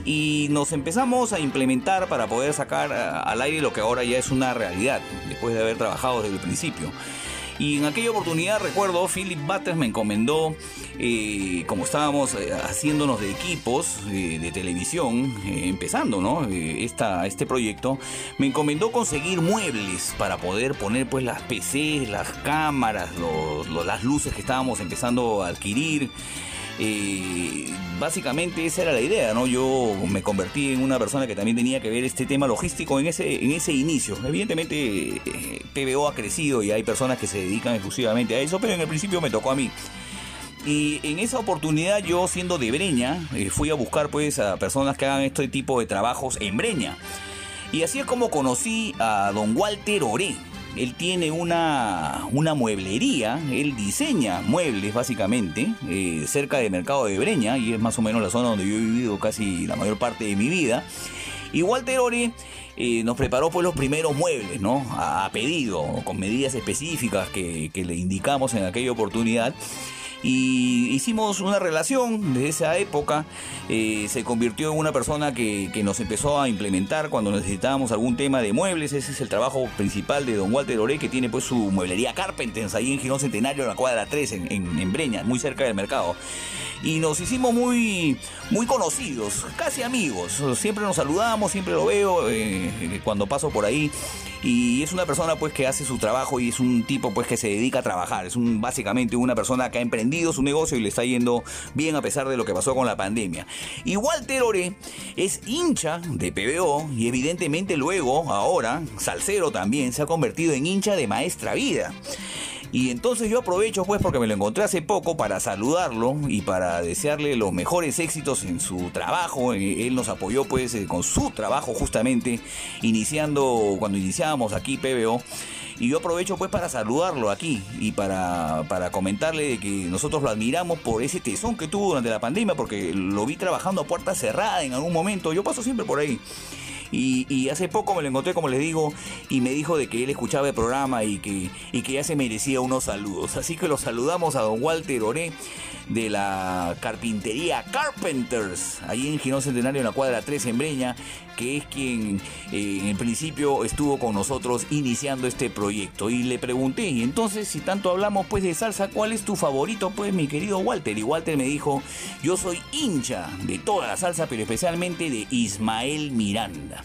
S1: y nos empezamos a implementar para poder sacar al aire lo que ahora ya es una realidad, después de haber trabajado desde el principio. Y en aquella oportunidad recuerdo, Philip Butters me encomendó, eh, como estábamos eh, haciéndonos de equipos eh, de televisión, empezando ¿no? Esta, este proyecto, me encomendó conseguir muebles para poder poner pues las PCs, las cámaras, las luces que estábamos empezando a adquirir. Eh, básicamente esa era la idea, ¿no? Yo me convertí en una persona que también tenía que ver este tema logístico en ese, en ese inicio. Evidentemente eh, PBO ha crecido y hay personas que se dedican exclusivamente a eso, pero en el principio me tocó a mí. Y en esa oportunidad yo siendo de Breña, eh, fui a buscar pues a personas que hagan este tipo de trabajos en Breña. Y así es como conocí a don Walter Oré él tiene una, una mueblería, él diseña muebles básicamente, eh, cerca del mercado de Breña, y es más o menos la zona donde yo he vivido casi la mayor parte de mi vida. Y Walter Ori eh, nos preparó pues los primeros muebles, ¿no? A, pedido, con medidas específicas que, que le indicamos en aquella oportunidad y hicimos una relación desde esa época. Eh, se convirtió en una persona que, nos empezó a implementar cuando necesitábamos algún tema de muebles. Ese es el trabajo principal de don Walter Oré, que tiene pues su mueblería Carpenters ahí en Girón Centenario, en la cuadra 3, en, Breña, muy cerca del mercado. Y nos hicimos muy, muy conocidos, casi amigos. Siempre nos saludamos, siempre lo veo eh, cuando paso por ahí y es una persona pues que hace su trabajo y es un tipo pues que se dedica a trabajar, es un básicamente una persona que ha emprendido su negocio y le está yendo bien a pesar de lo que pasó con la pandemia. Y Walter Ore es hincha de PBO y evidentemente luego, ahora, Salcero también se ha convertido en hincha de Maestra Vida. Y entonces yo aprovecho pues porque me lo encontré hace poco para saludarlo y para desearle los mejores éxitos en su trabajo. Eh, él nos apoyó pues eh, con su trabajo justamente iniciando cuando iniciábamos aquí PBO. Y yo aprovecho pues para saludarlo aquí y para, para comentarle que nosotros lo admiramos por ese tesón que tuvo durante la pandemia porque lo vi trabajando a puerta cerrada en algún momento. Yo paso siempre por ahí. Y, hace poco me lo encontré, como les digo, y me dijo de que él escuchaba el programa y que, y que ya se merecía unos saludos. Así que los saludamos a don Walter Oré de la carpintería Carpenters, ahí en Girón Centenario, en la cuadra 3 en Breña, que es quien eh, en principio estuvo con nosotros iniciando este proyecto. Y le pregunté, y entonces si tanto hablamos pues de salsa, ¿cuál es tu favorito pues mi querido Walter? Y Walter me dijo, yo soy hincha de toda la salsa, pero especialmente de Ismael Miranda.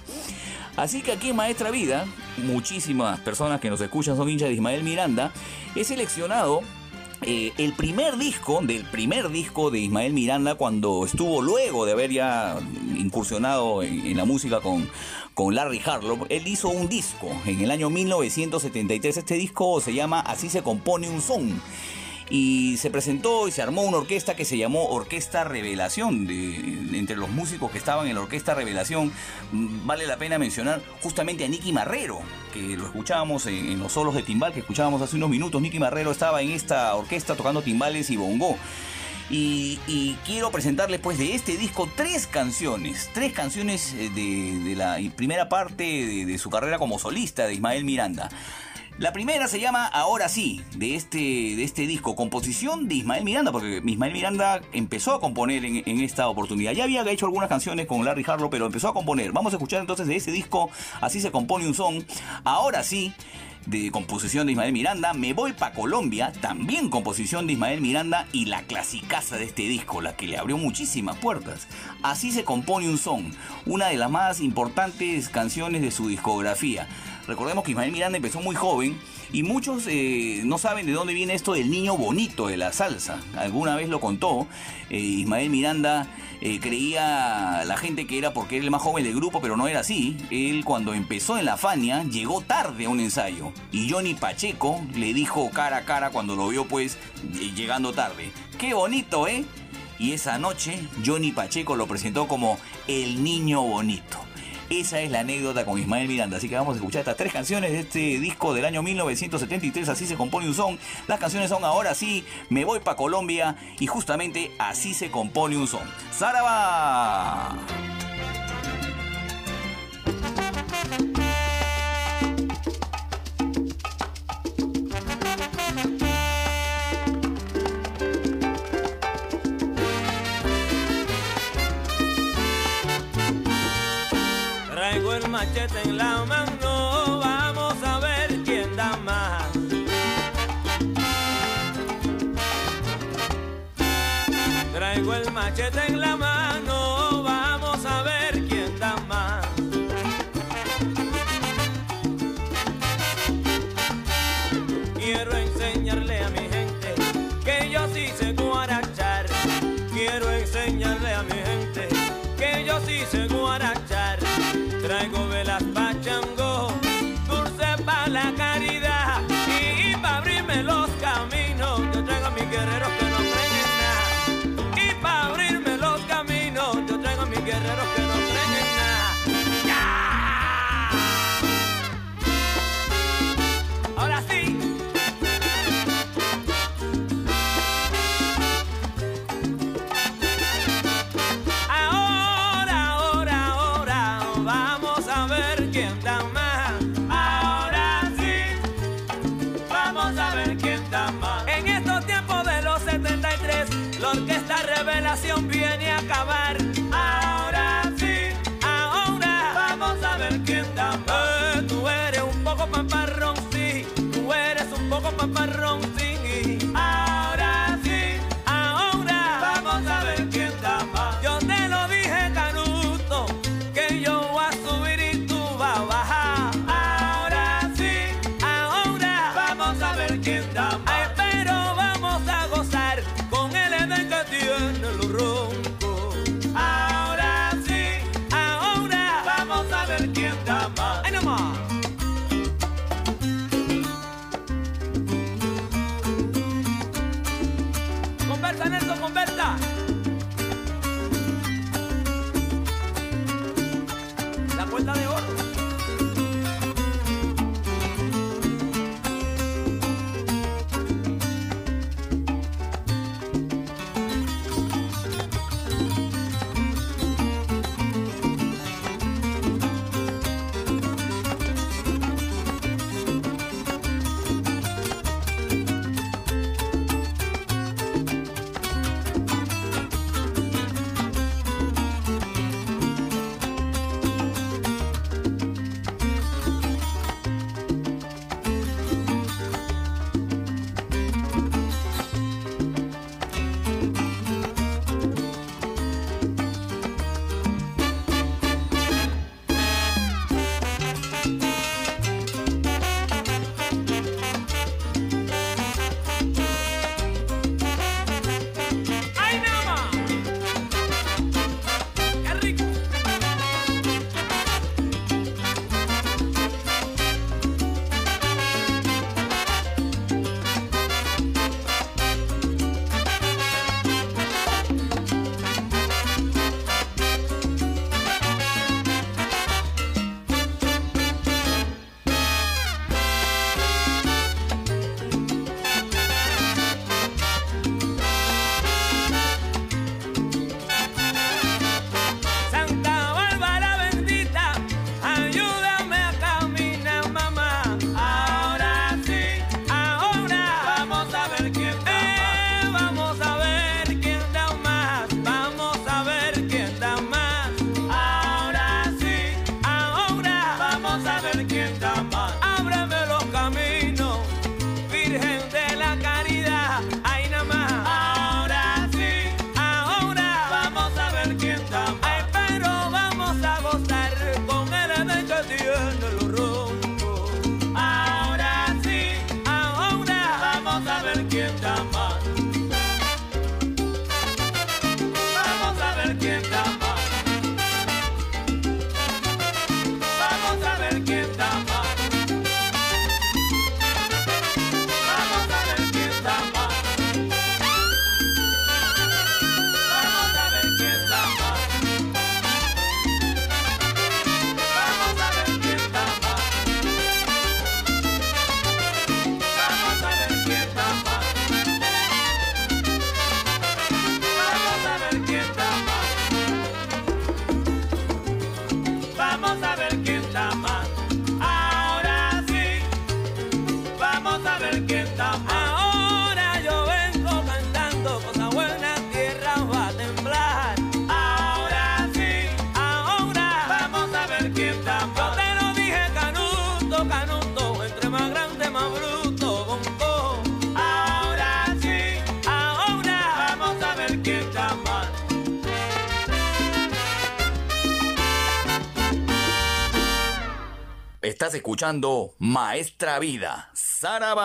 S1: Así que aquí Maestra Vida, muchísimas personas que nos escuchan son hinchas de Ismael Miranda, he seleccionado eh, el primer disco, del primer disco de Ismael Miranda, cuando estuvo luego de haber ya incursionado en, la música con, con Larry Harlow, él hizo un disco en el año 1973. Este disco se llama Así se compone un son y se presentó y se armó una orquesta que se llamó Orquesta Revelación. De, entre los músicos que estaban en la Orquesta Revelación, mm, vale la pena mencionar justamente a Nicky Marrero, que lo escuchábamos en, los solos de timbal que escuchábamos hace unos minutos. Nicky Marrero estaba en esta orquesta tocando timbales y bongo. Y, quiero presentarles pues de este disco tres canciones, tres canciones eh, de, la primera parte de, de su carrera como solista de Ismael Miranda. La primera se llama Ahora sí, de este, de este disco, composición de Ismael Miranda, porque Ismael Miranda empezó a componer en, esta oportunidad. Ya había hecho algunas canciones con Larry Harlow, pero empezó a componer. Vamos a escuchar entonces de ese disco, así se compone un son. Ahora sí, de composición de Ismael Miranda, Me Voy pa' Colombia, también composición de Ismael Miranda y la clasicaza de este disco, la que le abrió muchísimas puertas. Así se compone un son, una de las más importantes canciones de su discografía. Recordemos que Ismael Miranda empezó muy joven y muchos eh, no saben de dónde viene esto del niño bonito de la salsa. Alguna vez lo contó. Eh, Ismael Miranda eh, creía la gente que era porque era el más joven del grupo, pero no era así. Él cuando empezó en la Fania llegó tarde a un ensayo y Johnny Pacheco le dijo cara a cara cuando lo vio pues llegando tarde. ¡Qué bonito, eh! Y esa noche Johnny Pacheco lo presentó como el niño bonito. Esa es la anécdota con Ismael Miranda. Así que vamos a escuchar estas tres canciones de este disco del año 1973. Así se compone un son. Las canciones son Ahora sí, Me voy pa' Colombia. Y justamente así se compone un son. ¡Zaraba!
S5: El machete en la mano, vamos a ver quién da más. Traigo el machete en Estás escuchando Maestra Vida, Saraba.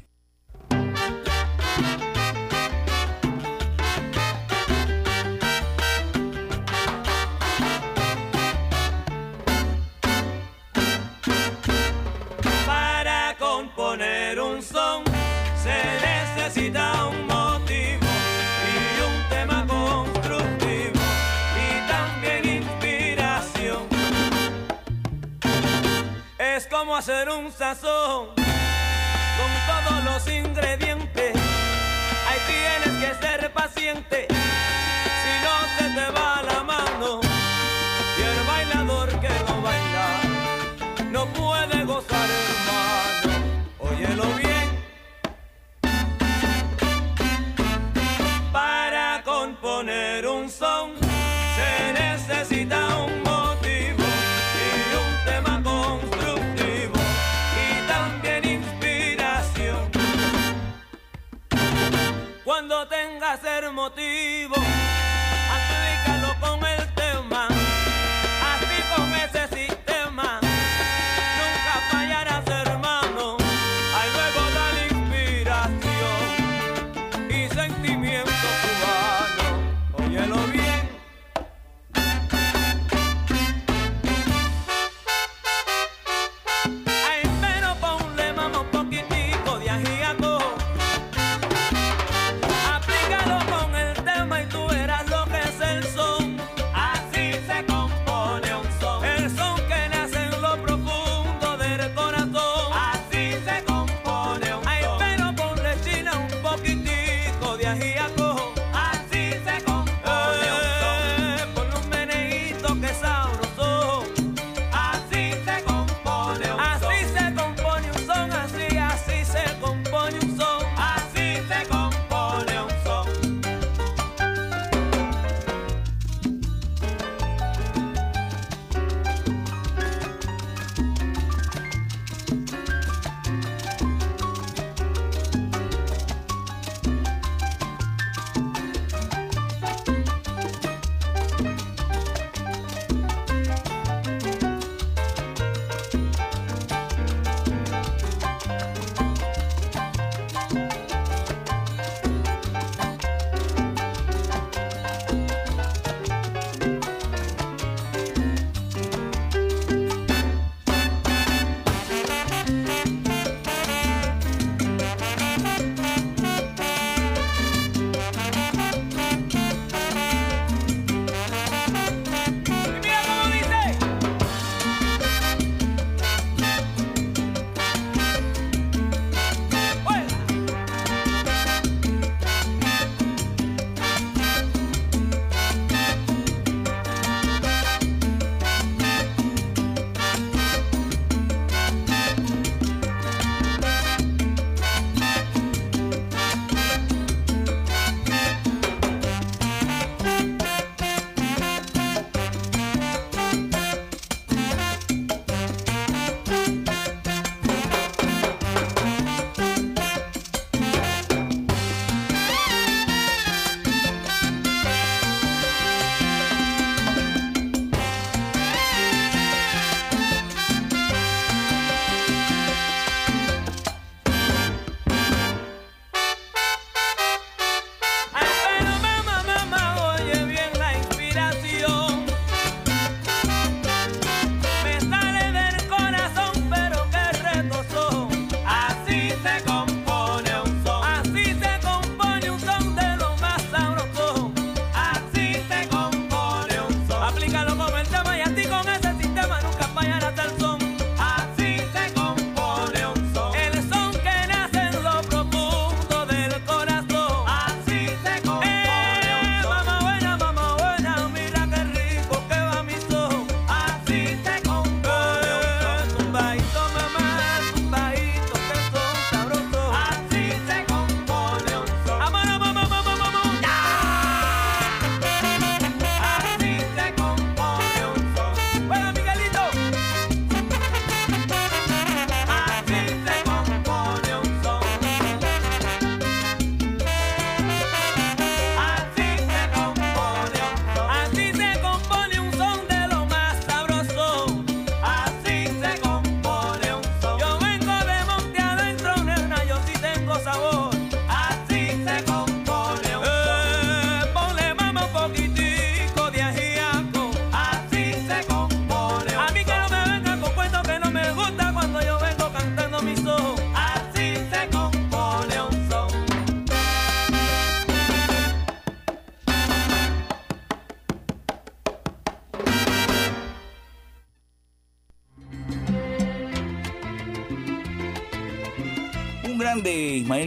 S5: Hacer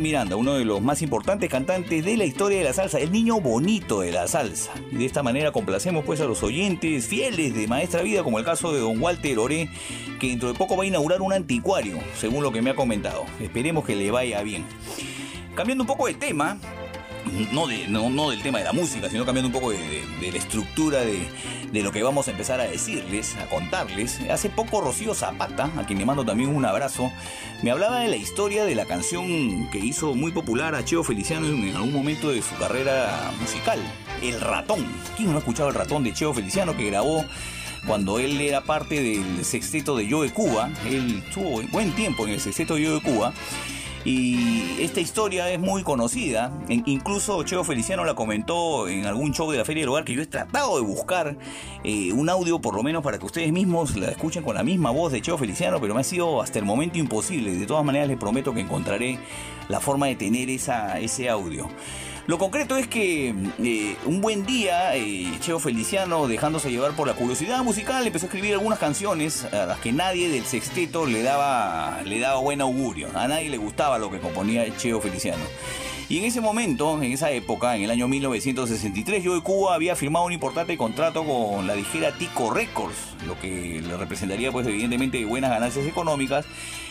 S1: Miranda, uno de los más importantes cantantes de la historia de la salsa, el niño bonito de la salsa. De esta manera complacemos pues a los oyentes fieles de Maestra Vida, como el caso de don Walter Oré, que dentro de poco va a inaugurar un anticuario, según lo que me ha comentado. Esperemos que le vaya bien. Cambiando un poco de tema, no, de, no, del tema de la música, sino cambiando un poco de, la estructura de, lo que vamos a empezar a decirles, a contarles. Hace poco Rocío Zapata, a quien le mando también un abrazo, me hablaba de la historia de la canción que hizo muy popular a Cheo Feliciano en, algún momento de su carrera musical, El Ratón. ¿Quién no ha escuchado El Ratón de Cheo Feliciano que grabó cuando él era parte del sexteto de Yo de Cuba? Él tuvo buen tiempo en el sexteto de Yo de Cuba. Y esta historia es muy conocida. Incluso Cheo Feliciano la comentó en algún show de la Feria del Hogar que yo he tratado de buscar eh, un audio por lo menos para que ustedes mismos la escuchen con la misma voz de Cheo Feliciano, pero me ha sido hasta el momento imposible. De todas maneras les prometo que encontraré la forma de tener esa, ese audio. Lo concreto es que eh, un buen día, eh, Cheo Feliciano, dejándose llevar por la curiosidad musical, empezó a escribir algunas canciones a las que nadie del sexteto le daba, le daba buen augurio. A nadie le gustaba lo que componía Cheo Feliciano. Y en ese momento, en esa época, en el año 1963, Yo de Cuba había firmado un importante contrato con la dijera Tico Records, lo que le representaría pues evidentemente buenas ganancias económicas.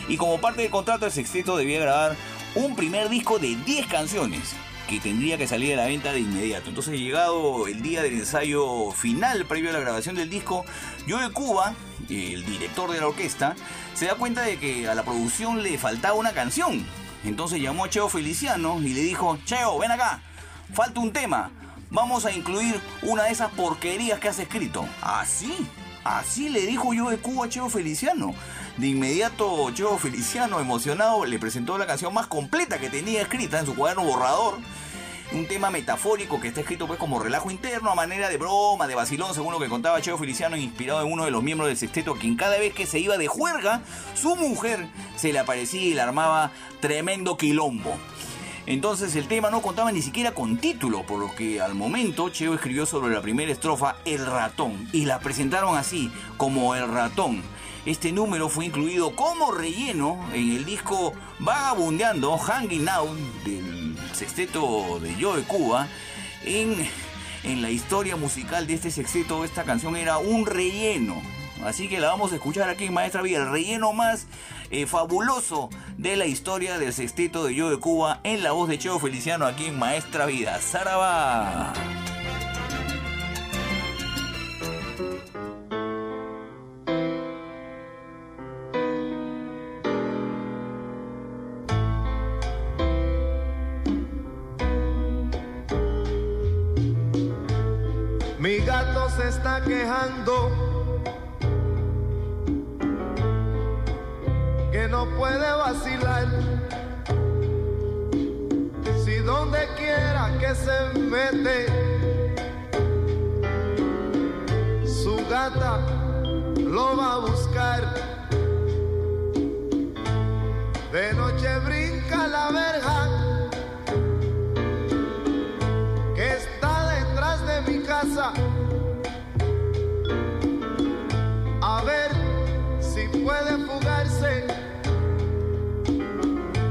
S1: Y como parte del contrato, el sexteto debía grabar un primer disco de 10 canciones que tendría que salir a la venta de inmediato. Entonces, llegado el día del ensayo final previo a la grabación del disco, yo de Cuba, el director de la orquesta, se da cuenta de que a la producción le faltaba una canción. Entonces llamó a Cheo Feliciano y le dijo, Cheo, ven acá, falta un tema. Vamos a incluir una de esas porquerías que has escrito. ¿Así? Así le dijo yo de Cuba a Cheo Feliciano. De inmediato, Cheo Feliciano, emocionado, le presentó la canción más completa que tenía escrita en su cuaderno borrador. Un tema metafórico que está escrito pues como relajo interno, a manera de broma, de vacilón, según lo que contaba Cheo Feliciano, inspirado en uno de los miembros del sexteto, quien cada vez que se iba de juerga, su mujer se le aparecía y le armaba tremendo quilombo. Entonces el tema no contaba ni siquiera con título, por lo que al momento Cheo escribió sobre la primera estrofa El ratón y la presentaron así, como El ratón. Este número fue incluido como relleno en el disco Vagabundeando, Hanging Out del sexteto de Yo de Cuba. En, en la historia musical de este sexteto, esta canción era un relleno. Así que la vamos a escuchar aquí en Maestra Vida, el relleno más eh, fabuloso de la historia del sexteto de Yo de Cuba en la voz de Cheo Feliciano aquí en Maestra Vida. ¡Zaraba!
S6: Gato se está quejando que no puede vacilar. Si donde quiera que se mete, su gata lo va a buscar. De noche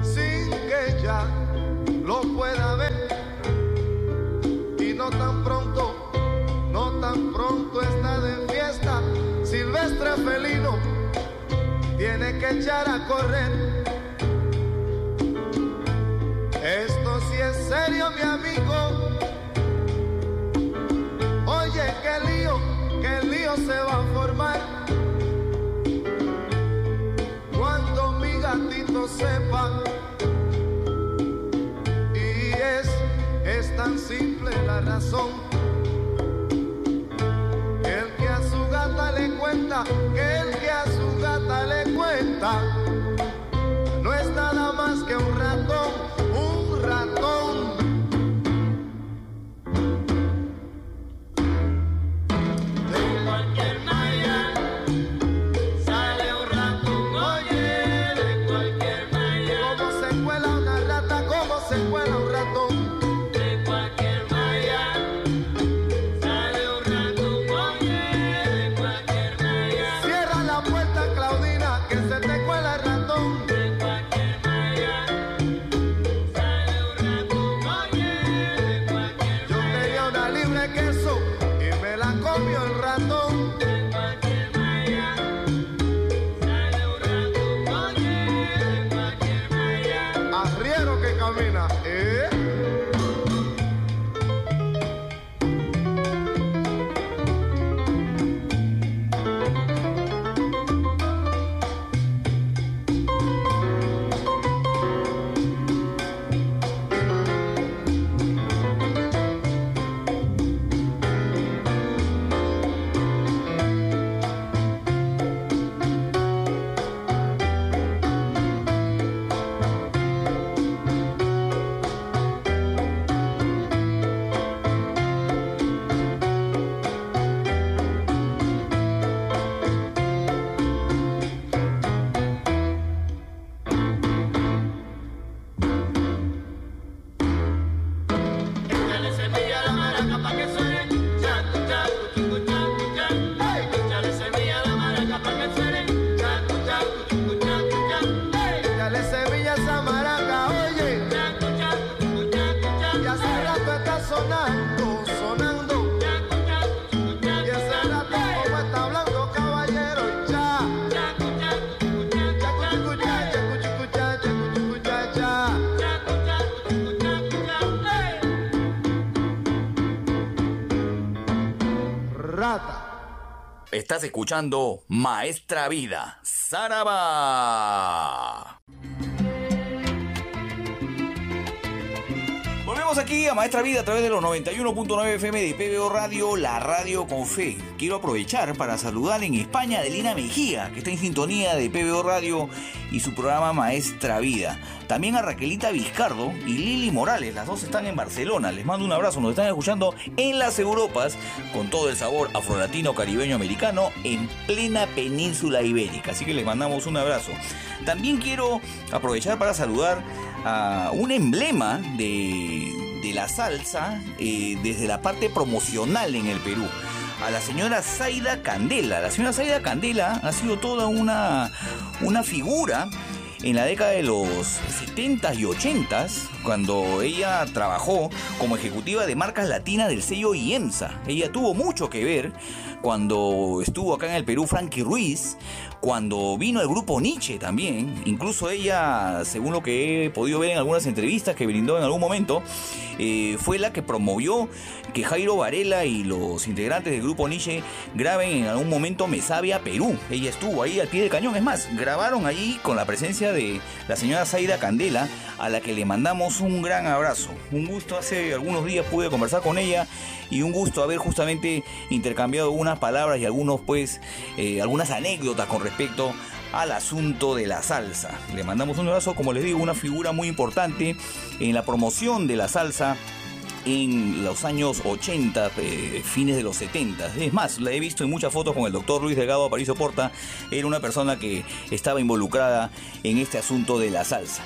S6: sin que ella lo pueda ver y no tan pronto, no tan pronto está de fiesta. Silvestre felino tiene que echar a correr. Esto sí es serio mi amigo. Se va a formar gatito sepa. Y es, es tan simple la razón. El que a su gata le cuenta, que el
S1: Estás escuchando Maestra Vida, Saraba. Volvemos aquí a Maestra Vida a través de los 91.9 FM de PBO Radio, la radio con fe. Quiero aprovechar para saludar en España a Adelina Mejía, que está en sintonía de PBO Radio y su programa Maestra Vida. También a Raquelita Vizcardo y Lili Morales, las dos están en Barcelona. Les mando un abrazo, nos están escuchando en las Europas con todo el sabor afrolatino, caribeño, americano en plena península ibérica. Así que les mandamos un abrazo. También quiero aprovechar para saludar a un emblema de, de la salsa eh, desde la parte promocional en el Perú. A la señora Zaida Candela. La señora Zaida Candela ha sido toda una, una figura en la década de los 70s y 80s, cuando ella trabajó como ejecutiva de marcas latinas del sello IEMSA. Ella tuvo mucho que ver cuando estuvo acá en el Perú Frankie Ruiz, cuando vino el grupo Nietzsche también, incluso ella, según lo que he podido ver en algunas entrevistas que brindó en algún momento, eh, fue la que promovió que Jairo Varela y los integrantes del grupo Nietzsche graben en algún momento Mesavia Perú. Ella estuvo ahí al pie del cañón, es más, grabaron ahí con la presencia de la señora Zaida Candela, a la que le mandamos un gran abrazo. Un gusto, hace algunos días pude conversar con ella y un gusto haber justamente intercambiado unas palabras y algunos pues eh, algunas anécdotas con respecto al asunto de la salsa. Le mandamos un abrazo, como les digo, una figura muy importante en la promoción de la salsa en los años 80, eh, fines de los 70. Es más, la he visto en muchas fotos con el doctor Luis Delgado Aparicio Porta. Era una persona que estaba involucrada en este asunto de la salsa.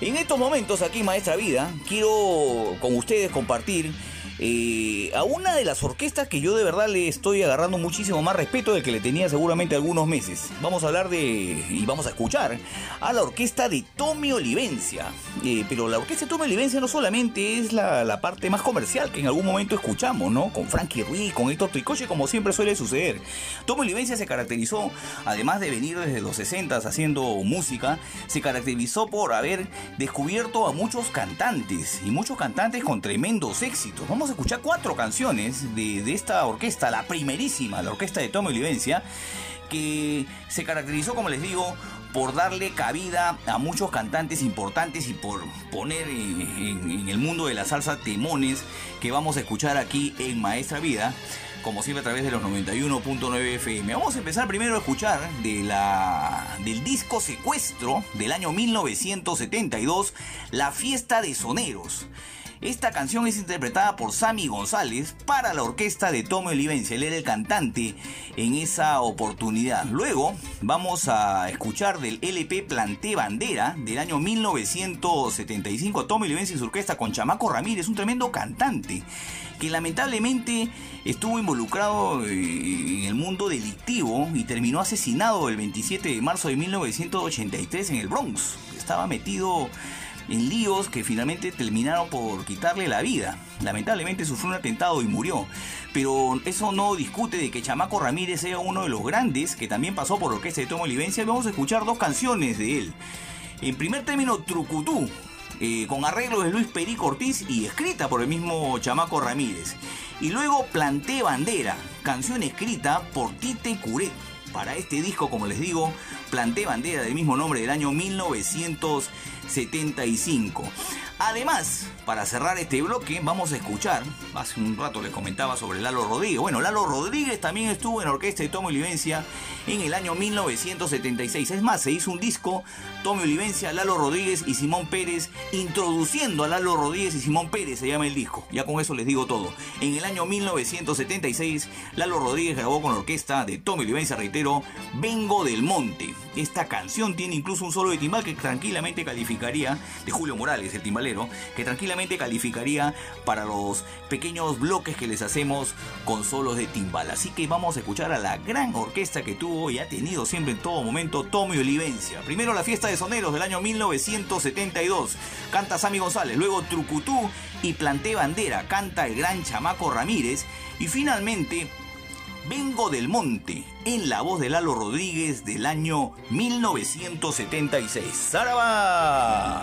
S1: En estos momentos, aquí Maestra Vida, quiero con ustedes compartir eh, a una de las orquestas que yo de verdad le estoy agarrando muchísimo más respeto del que le tenía seguramente algunos meses. Vamos a hablar de y vamos a escuchar a la orquesta de Tommy Olivencia. Eh, pero la orquesta de Tommy Olivencia no solamente es la, la, parte más comercial que en algún momento escuchamos, ¿no? Con Frankie Ruiz, con Héctor Tricoche, como siempre suele suceder. Tommy Olivencia se caracterizó, además de venir desde los 60 haciendo música, se caracterizó por haber descubierto a muchos cantantes y muchos cantantes con tremendos éxitos. Vamos a escuchar cuatro canciones de, esta orquesta, la primerísima, la orquesta de Tommy Olivencia, que se caracterizó, como les digo, por darle cabida a muchos cantantes importantes y por poner en el mundo de la salsa temones que vamos a escuchar aquí en Maestra Vida como siempre a través de los 91.9 FM. Vamos a empezar primero a escuchar de la, del disco Secuestro del año 1972, La Fiesta de Soneros. Esta canción es interpretada por Sammy González para la orquesta de Tommy Olivencia. Él era el cantante en esa oportunidad. Luego vamos a escuchar del LP Planté Bandera del año 1975 Tommy Olivencia y su orquesta con Chamaco Ramírez, un tremendo cantante que lamentablemente estuvo involucrado en el mundo delictivo y terminó asesinado el 27 de marzo de 1983 en el Bronx. Estaba metido en líos que finalmente terminaron por quitarle la vida. Lamentablemente sufrió un atentado y murió. Pero eso no discute de que Chamaco Ramírez sea uno de los grandes que también pasó por orquesta de Tomo Olivencia. Vamos a escuchar dos canciones de él. En primer término, Trucutú, eh, con arreglos de Luis Perico Ortiz y escrita por el mismo Chamaco Ramírez. Y luego Planté Bandera, canción escrita por Tite Curet. Para este disco, como les digo, Planté Bandera del mismo nombre del año 1975. Además, para cerrar este bloque, vamos a escuchar, hace un rato les comentaba sobre Lalo Rodríguez. Bueno, Lalo Rodríguez también estuvo en orquesta de Tommy Olivencia en el año 1976. Es más, se hizo un disco, Tommy Olivencia, Lalo Rodríguez y Simón Pérez, introduciendo a Lalo Rodríguez y Simón Pérez, se llama el disco. Ya con eso les digo todo. En el año 1976, Lalo Rodríguez grabó con la orquesta de Tommy Olivencia, reitero, Vengo del Monte. Esta canción tiene incluso un solo de timbal que tranquilamente calificaría, de Julio Morales, el timbalero, que tranquilamente calificaría para los pequeños bloques que les hacemos con solos de timbal. Así que vamos a escuchar a la gran orquesta que tuvo y ha tenido siempre en todo momento Tommy Olivencia. Primero la fiesta de soneros del año 1972, canta Sammy González, luego Trucutú y Planté Bandera, canta el gran chamaco Ramírez y finalmente Vengo del Monte, en la voz de Lalo Rodríguez del año 1976. ¡Zaraba!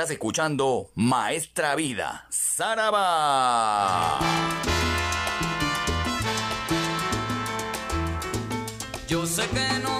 S1: Estás escuchando Maestra Vida, Saraba.
S7: Yo sé que no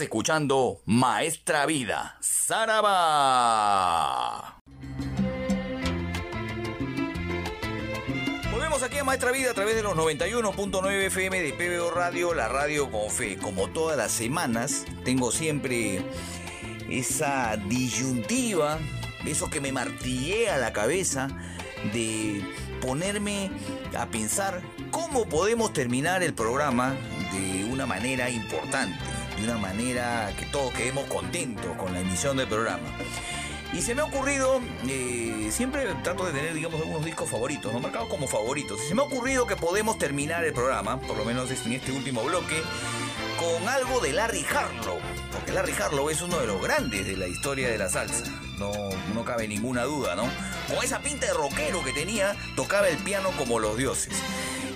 S1: Escuchando Maestra Vida, Saraba. Volvemos aquí a Maestra Vida a través de los 91.9 FM de PBO Radio, la radio con fe. Como todas las semanas, tengo siempre esa disyuntiva, eso que me martillea la cabeza de ponerme a pensar cómo podemos terminar el programa de una manera importante, de una manera que todos quedemos contentos con la emisión del programa. Y se me ha ocurrido, eh, siempre trato de tener, digamos, algunos discos favoritos, no marcados como favoritos. Se me ha ocurrido que podemos terminar el programa, por lo menos en este último bloque, con algo de Larry Harlow. Porque Larry Harlow es uno de los grandes de la historia de la salsa. No, no cabe ninguna duda, ¿no? Con esa pinta de rockero que tenía, tocaba el piano como los dioses.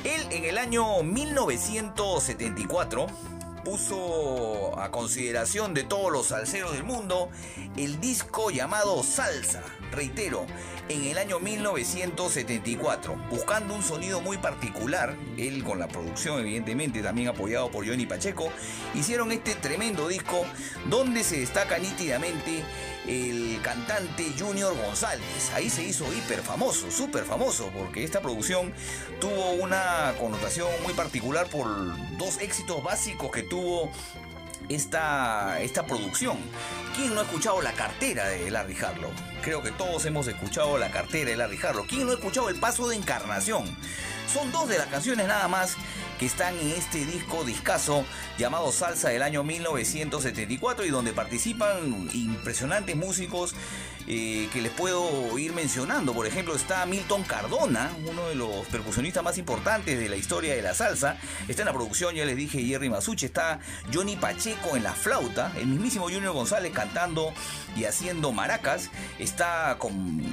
S1: Él en el año 1974 puso a consideración de todos los salseros del mundo el disco llamado Salsa, reitero, en el año 1974, buscando un sonido muy particular, él con la producción evidentemente también apoyado por Johnny Pacheco, hicieron este tremendo disco donde se destaca nítidamente el cantante Junior González. Ahí se hizo hiper famoso, súper famoso, porque esta producción tuvo una connotación muy particular por dos éxitos básicos que tuvo esta, esta producción. ¿Quién no ha escuchado la cartera de Larry Harlow? Creo que todos hemos escuchado la cartera de Larry Harlow. ¿Quién no ha escuchado el paso de encarnación? Son dos de las canciones nada más que están en este disco discazo llamado Salsa del año 1974 y donde participan impresionantes músicos eh, que les puedo ir mencionando. Por ejemplo, está Milton Cardona, uno de los percusionistas más importantes de la historia de la salsa. Está en la producción, ya les dije, Jerry Masucci. Está Johnny Pacheco en la flauta, el mismísimo Junior González cantando y haciendo maracas. Está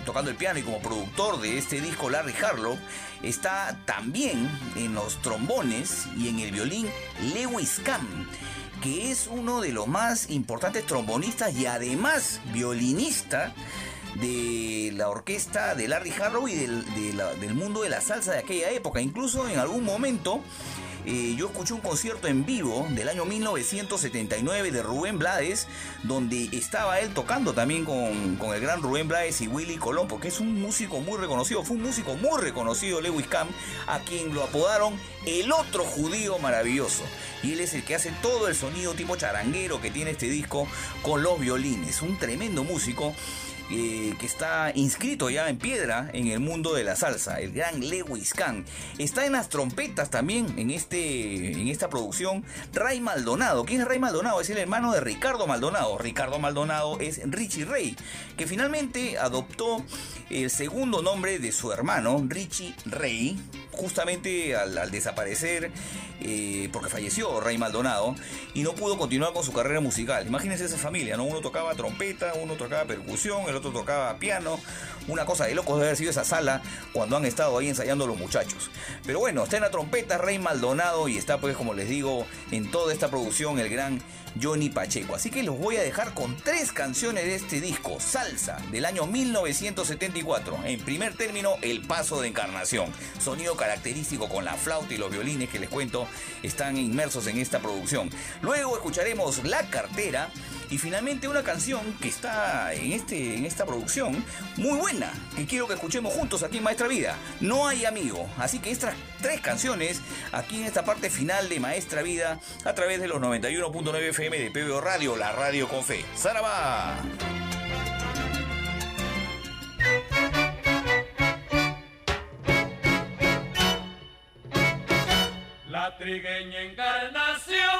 S1: tocando el piano y como productor de este disco Larry Harlow. Está también en los trombones y en el violín Lewis Camp que es uno de los más importantes trombonistas y además violinista de la orquesta de Larry Harlow y del, del mundo de la salsa de aquella época. Incluso en algún momento eh, yo escuché un concierto en vivo del año 1979 de Rubén Blades, donde estaba él tocando también con, con, el gran Rubén Blades y Willy Colón, porque es un músico muy reconocido, fue un músico muy reconocido, Lewis Camp, a quien lo apodaron el otro judío maravilloso. Y él es el que hace todo el sonido tipo charanguero que tiene este disco con los violines, un tremendo músico. Eh, que está inscrito ya en piedra en el mundo de la salsa, el gran Lewis Kahn. Está en las trompetas también en, este, en esta producción Ray Maldonado. ¿Quién es Ray Maldonado? Es el hermano de Ricardo Maldonado. Ricardo Maldonado es Richie Ray, que finalmente adoptó el segundo nombre de su hermano, Richie Ray, justamente al, desaparecer, eh, porque falleció Ray Maldonado, y no pudo continuar con su carrera musical. Imagínense esa familia, ¿no? Uno tocaba trompeta, uno tocaba percusión, el otro tocaba piano. Una cosa de locos debe haber sido esa sala cuando han estado ahí ensayando los muchachos. Pero bueno, está en la trompeta Rey Maldonado y está pues como les digo en toda esta producción el gran Johnny Pacheco. Así que los voy a dejar con tres canciones de este disco, Salsa, del año 1974. En primer término, El Paso de Encarnación. Sonido característico con la flauta y los violines que les cuento están inmersos en esta producción. Luego escucharemos La Cartera y finalmente una canción que está en, este, en esta producción muy buena, que quiero que escuchemos juntos aquí en Maestra Vida. No hay amigo. Así que estas tres canciones aquí en esta parte final de Maestra Vida a través de los 91.9 FM de PBO Radio, la radio con fe. ¡Saraba!
S5: La trigueña encarnación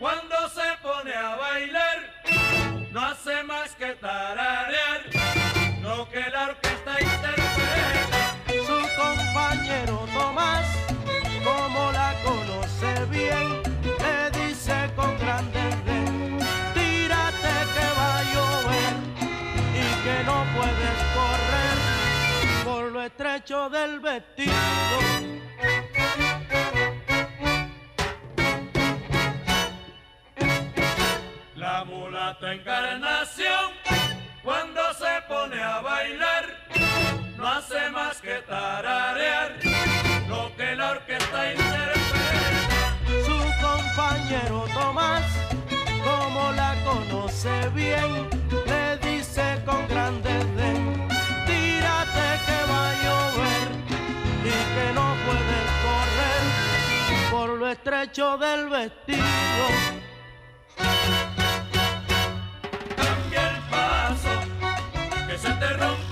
S5: cuando se pone a bailar, no hace más que tararear
S8: del vestido.
S5: La mulata encarnación, cuando se pone a bailar, no hace más que tararear lo que la orquesta interpreta.
S8: Su compañero Tomás, como la conoce bien, le dice con gran desdén, tírate que va no puedes correr por lo estrecho del vestido.
S2: Cambia el paso, que se te rompe.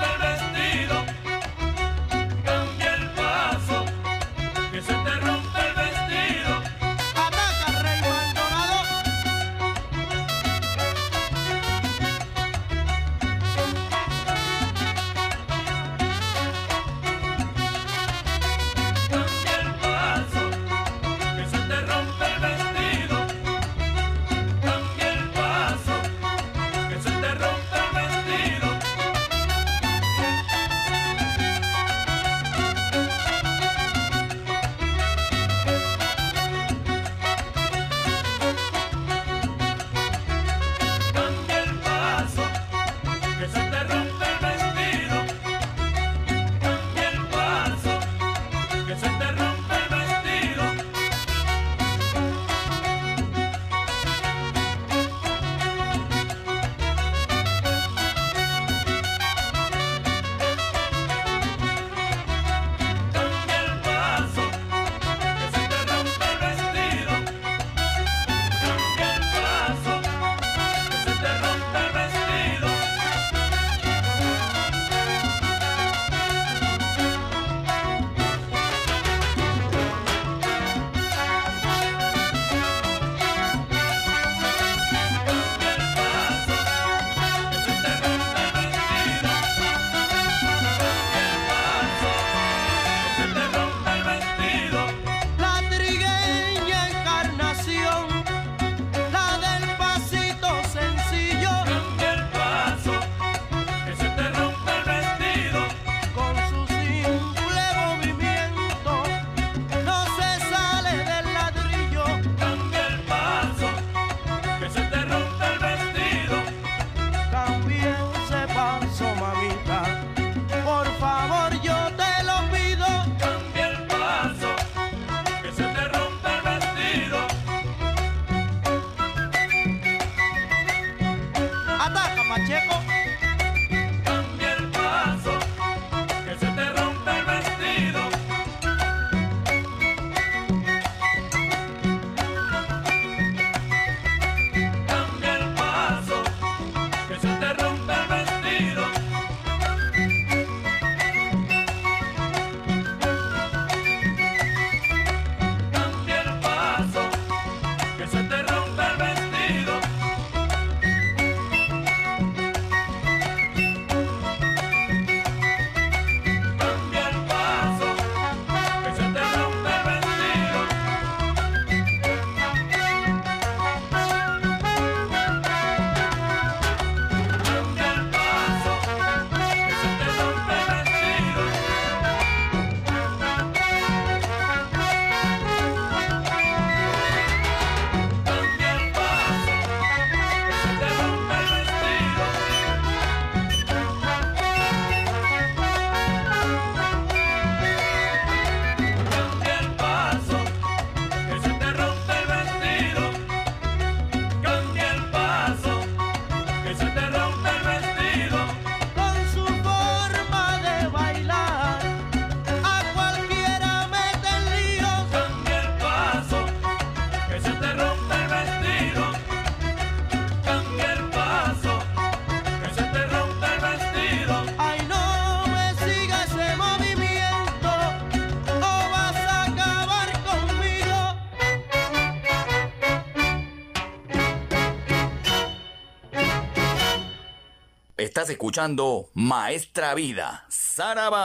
S1: Estás escuchando Maestra Vida, Saraba.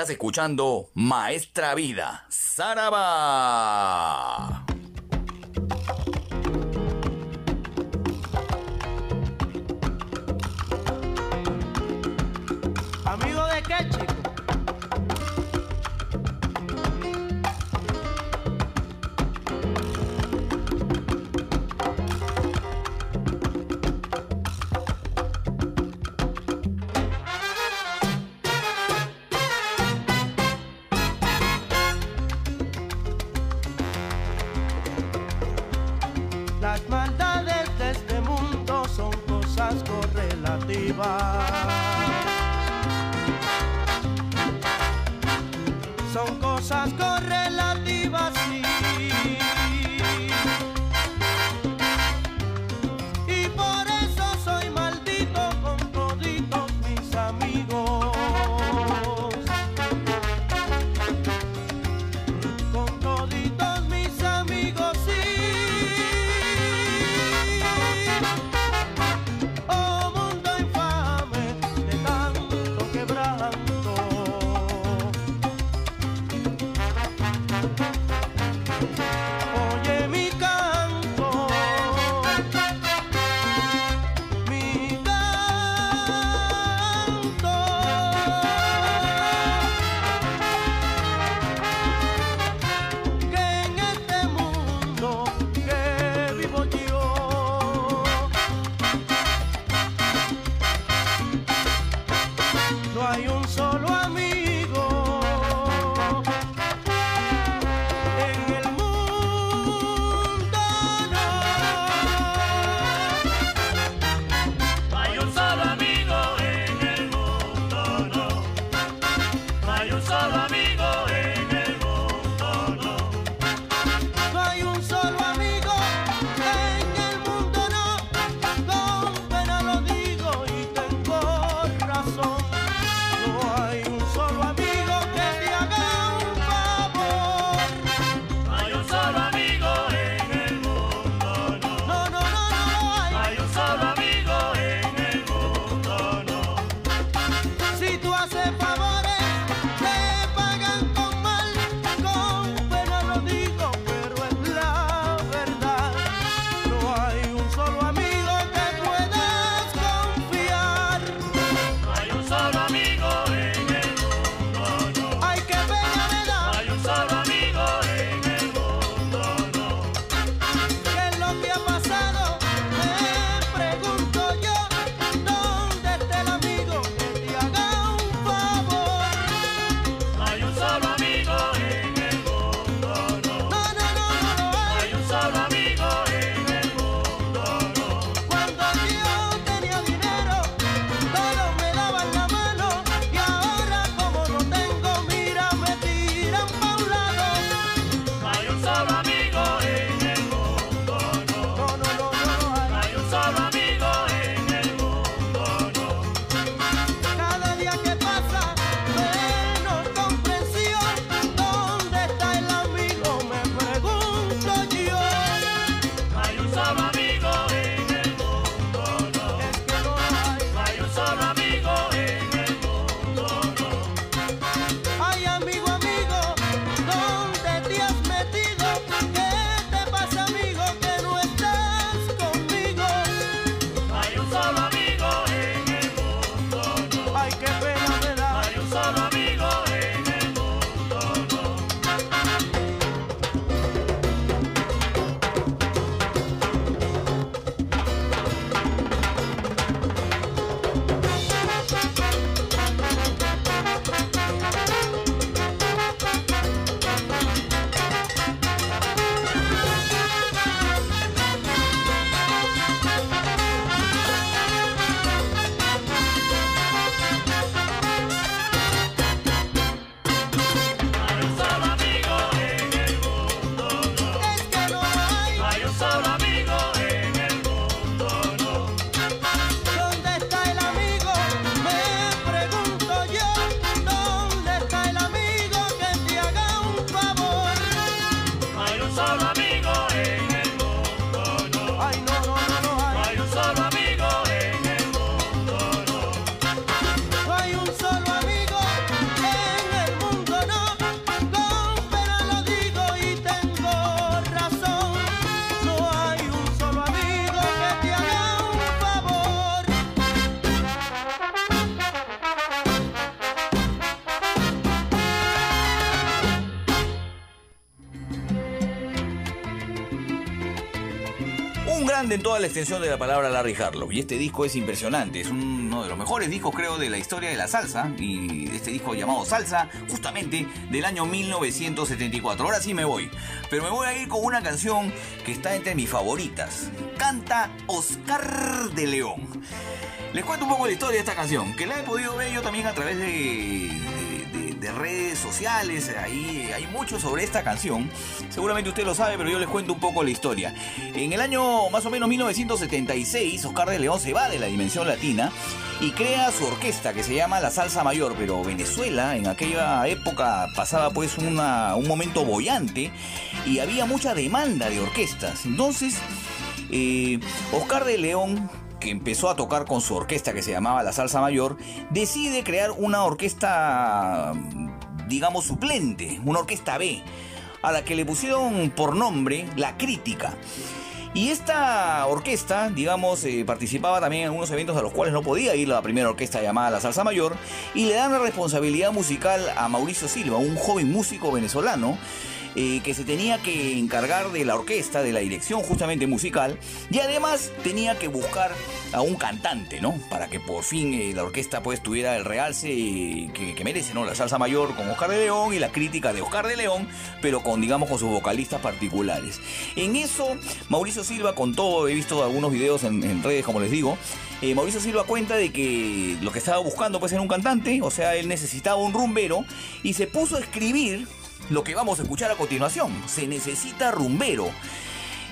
S8: Estás escuchando Maestra Vida, Saraba.
S1: La extensión de la palabra Larry Harlow. Y este disco es impresionante. Es uno de los mejores discos, creo, de la historia de la salsa. Y este disco llamado Salsa, justamente del año 1974. Ahora sí me voy. Pero me voy a ir con una canción que está entre mis favoritas. Canta Oscar de León. Les cuento un poco la historia de esta canción, que la he podido ver yo también a través de redes sociales, ahí hay mucho sobre esta canción. Seguramente usted lo sabe, pero yo les cuento un poco la historia. En el año más o menos 1976, Oscar de León se va de la dimensión latina y crea su orquesta que se llama La Salsa Mayor, pero Venezuela en aquella época pasaba pues una- un momento bollante y había mucha demanda de orquestas. Entonces, eh, Oscar de León, que empezó a tocar con su orquesta que se llamaba La Salsa Mayor, decide crear una orquesta, digamos, suplente, una orquesta B, a la que le pusieron por nombre La Crítica. Y esta orquesta, digamos, eh, participaba también en algunos eventos a los cuales no podía ir la primera orquesta llamada La Salsa Mayor, y le dan la responsabilidad musical a Mauricio Silva, un joven músico venezolano, eh, que se tenía que encargar de la orquesta, de la dirección justamente musical, y además tenía que buscar a un cantante, ¿no? Para que por fin eh, la orquesta pues tuviera el realce eh, que, que merece, ¿no? La salsa mayor con Oscar de León y la crítica de Oscar de León, pero con, digamos, con sus vocalistas particulares. En eso, Mauricio Silva contó, he visto algunos videos en, redes, como les digo, Mauricio Silva cuenta de que lo que estaba buscando pues era un cantante, o sea, él necesitaba un rumbero, y se puso a escribir lo que vamos a escuchar a continuación. Se necesita rumbero.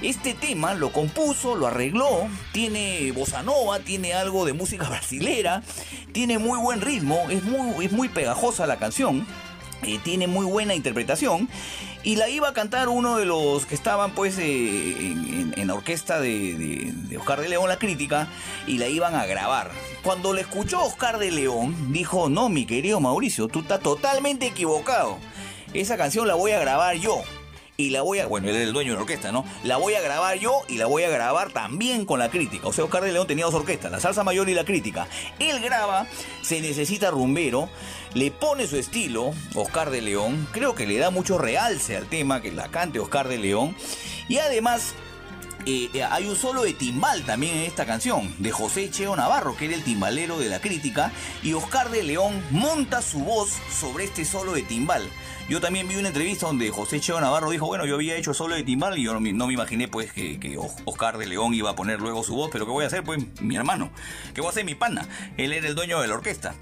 S1: Este tema lo compuso, lo arregló, tiene bossa nova, tiene algo de música brasilera, tiene muy buen ritmo, es muy, es muy pegajosa la canción, eh, tiene muy buena interpretación y la iba a cantar uno de los que estaban pues eh, en, la orquesta de, de- de Oscar de León, la crítica, y la iban a grabar. Cuando le escuchó Oscar de León, dijo, no, mi querido Mauricio, tú estás totalmente equivocado. Esa canción la voy a grabar yo. Y la voy a, bueno, él era el dueño de la orquesta, ¿no? La voy a grabar yo y la voy a grabar también con la crítica. O sea, Oscar de León tenía dos orquestas, la salsa mayor y la crítica. Él graba, se necesita rumbero, le pone su estilo, Oscar de León. Creo que le da mucho realce al tema, que la cante Oscar de León. Y además eh, eh, hay un solo de timbal también en esta canción, de José Cheo Navarro, que era el timbalero de la crítica, y Oscar de León monta su voz sobre este solo de timbal. Yo también vi una entrevista donde José Cheo Navarro dijo, bueno, yo había hecho solo de timbal y yo no, me- imaginé pues que, que Oscar de León iba a poner luego su voz, pero ¿qué voy a hacer? Pues mi hermano, ¿qué voy a hacer? Mi pana, él era el dueño de la orquesta.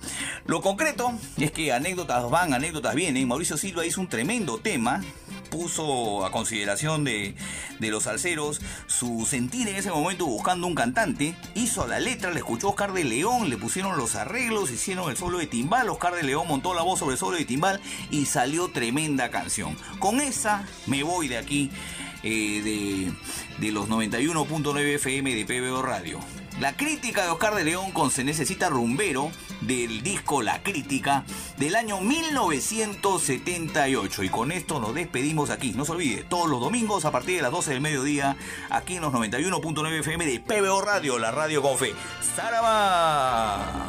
S1: Lo concreto es que anécdotas van, anécdotas vienen, Mauricio Silva hizo un tremendo tema, puso a consideración de, de los salseros su sentir en ese momento buscando un cantante, hizo la letra, le escuchó Oscar de León, le pusieron los arreglos, hicieron el solo de timbal, Oscar de León montó la voz sobre el solo de timbal y salió tremenda canción. Con esa me voy de aquí, eh, de, de los 91.9 FM de PBO Radio. La crítica de Oscar de León con Se Necesita Rumbero del disco La Crítica del año 1978. Y con esto nos despedimos aquí. No se olvide, todos los domingos a partir de las 12 del mediodía, aquí en los 91.9 FM de PBO Radio, la radio con fe. ¡Saraba!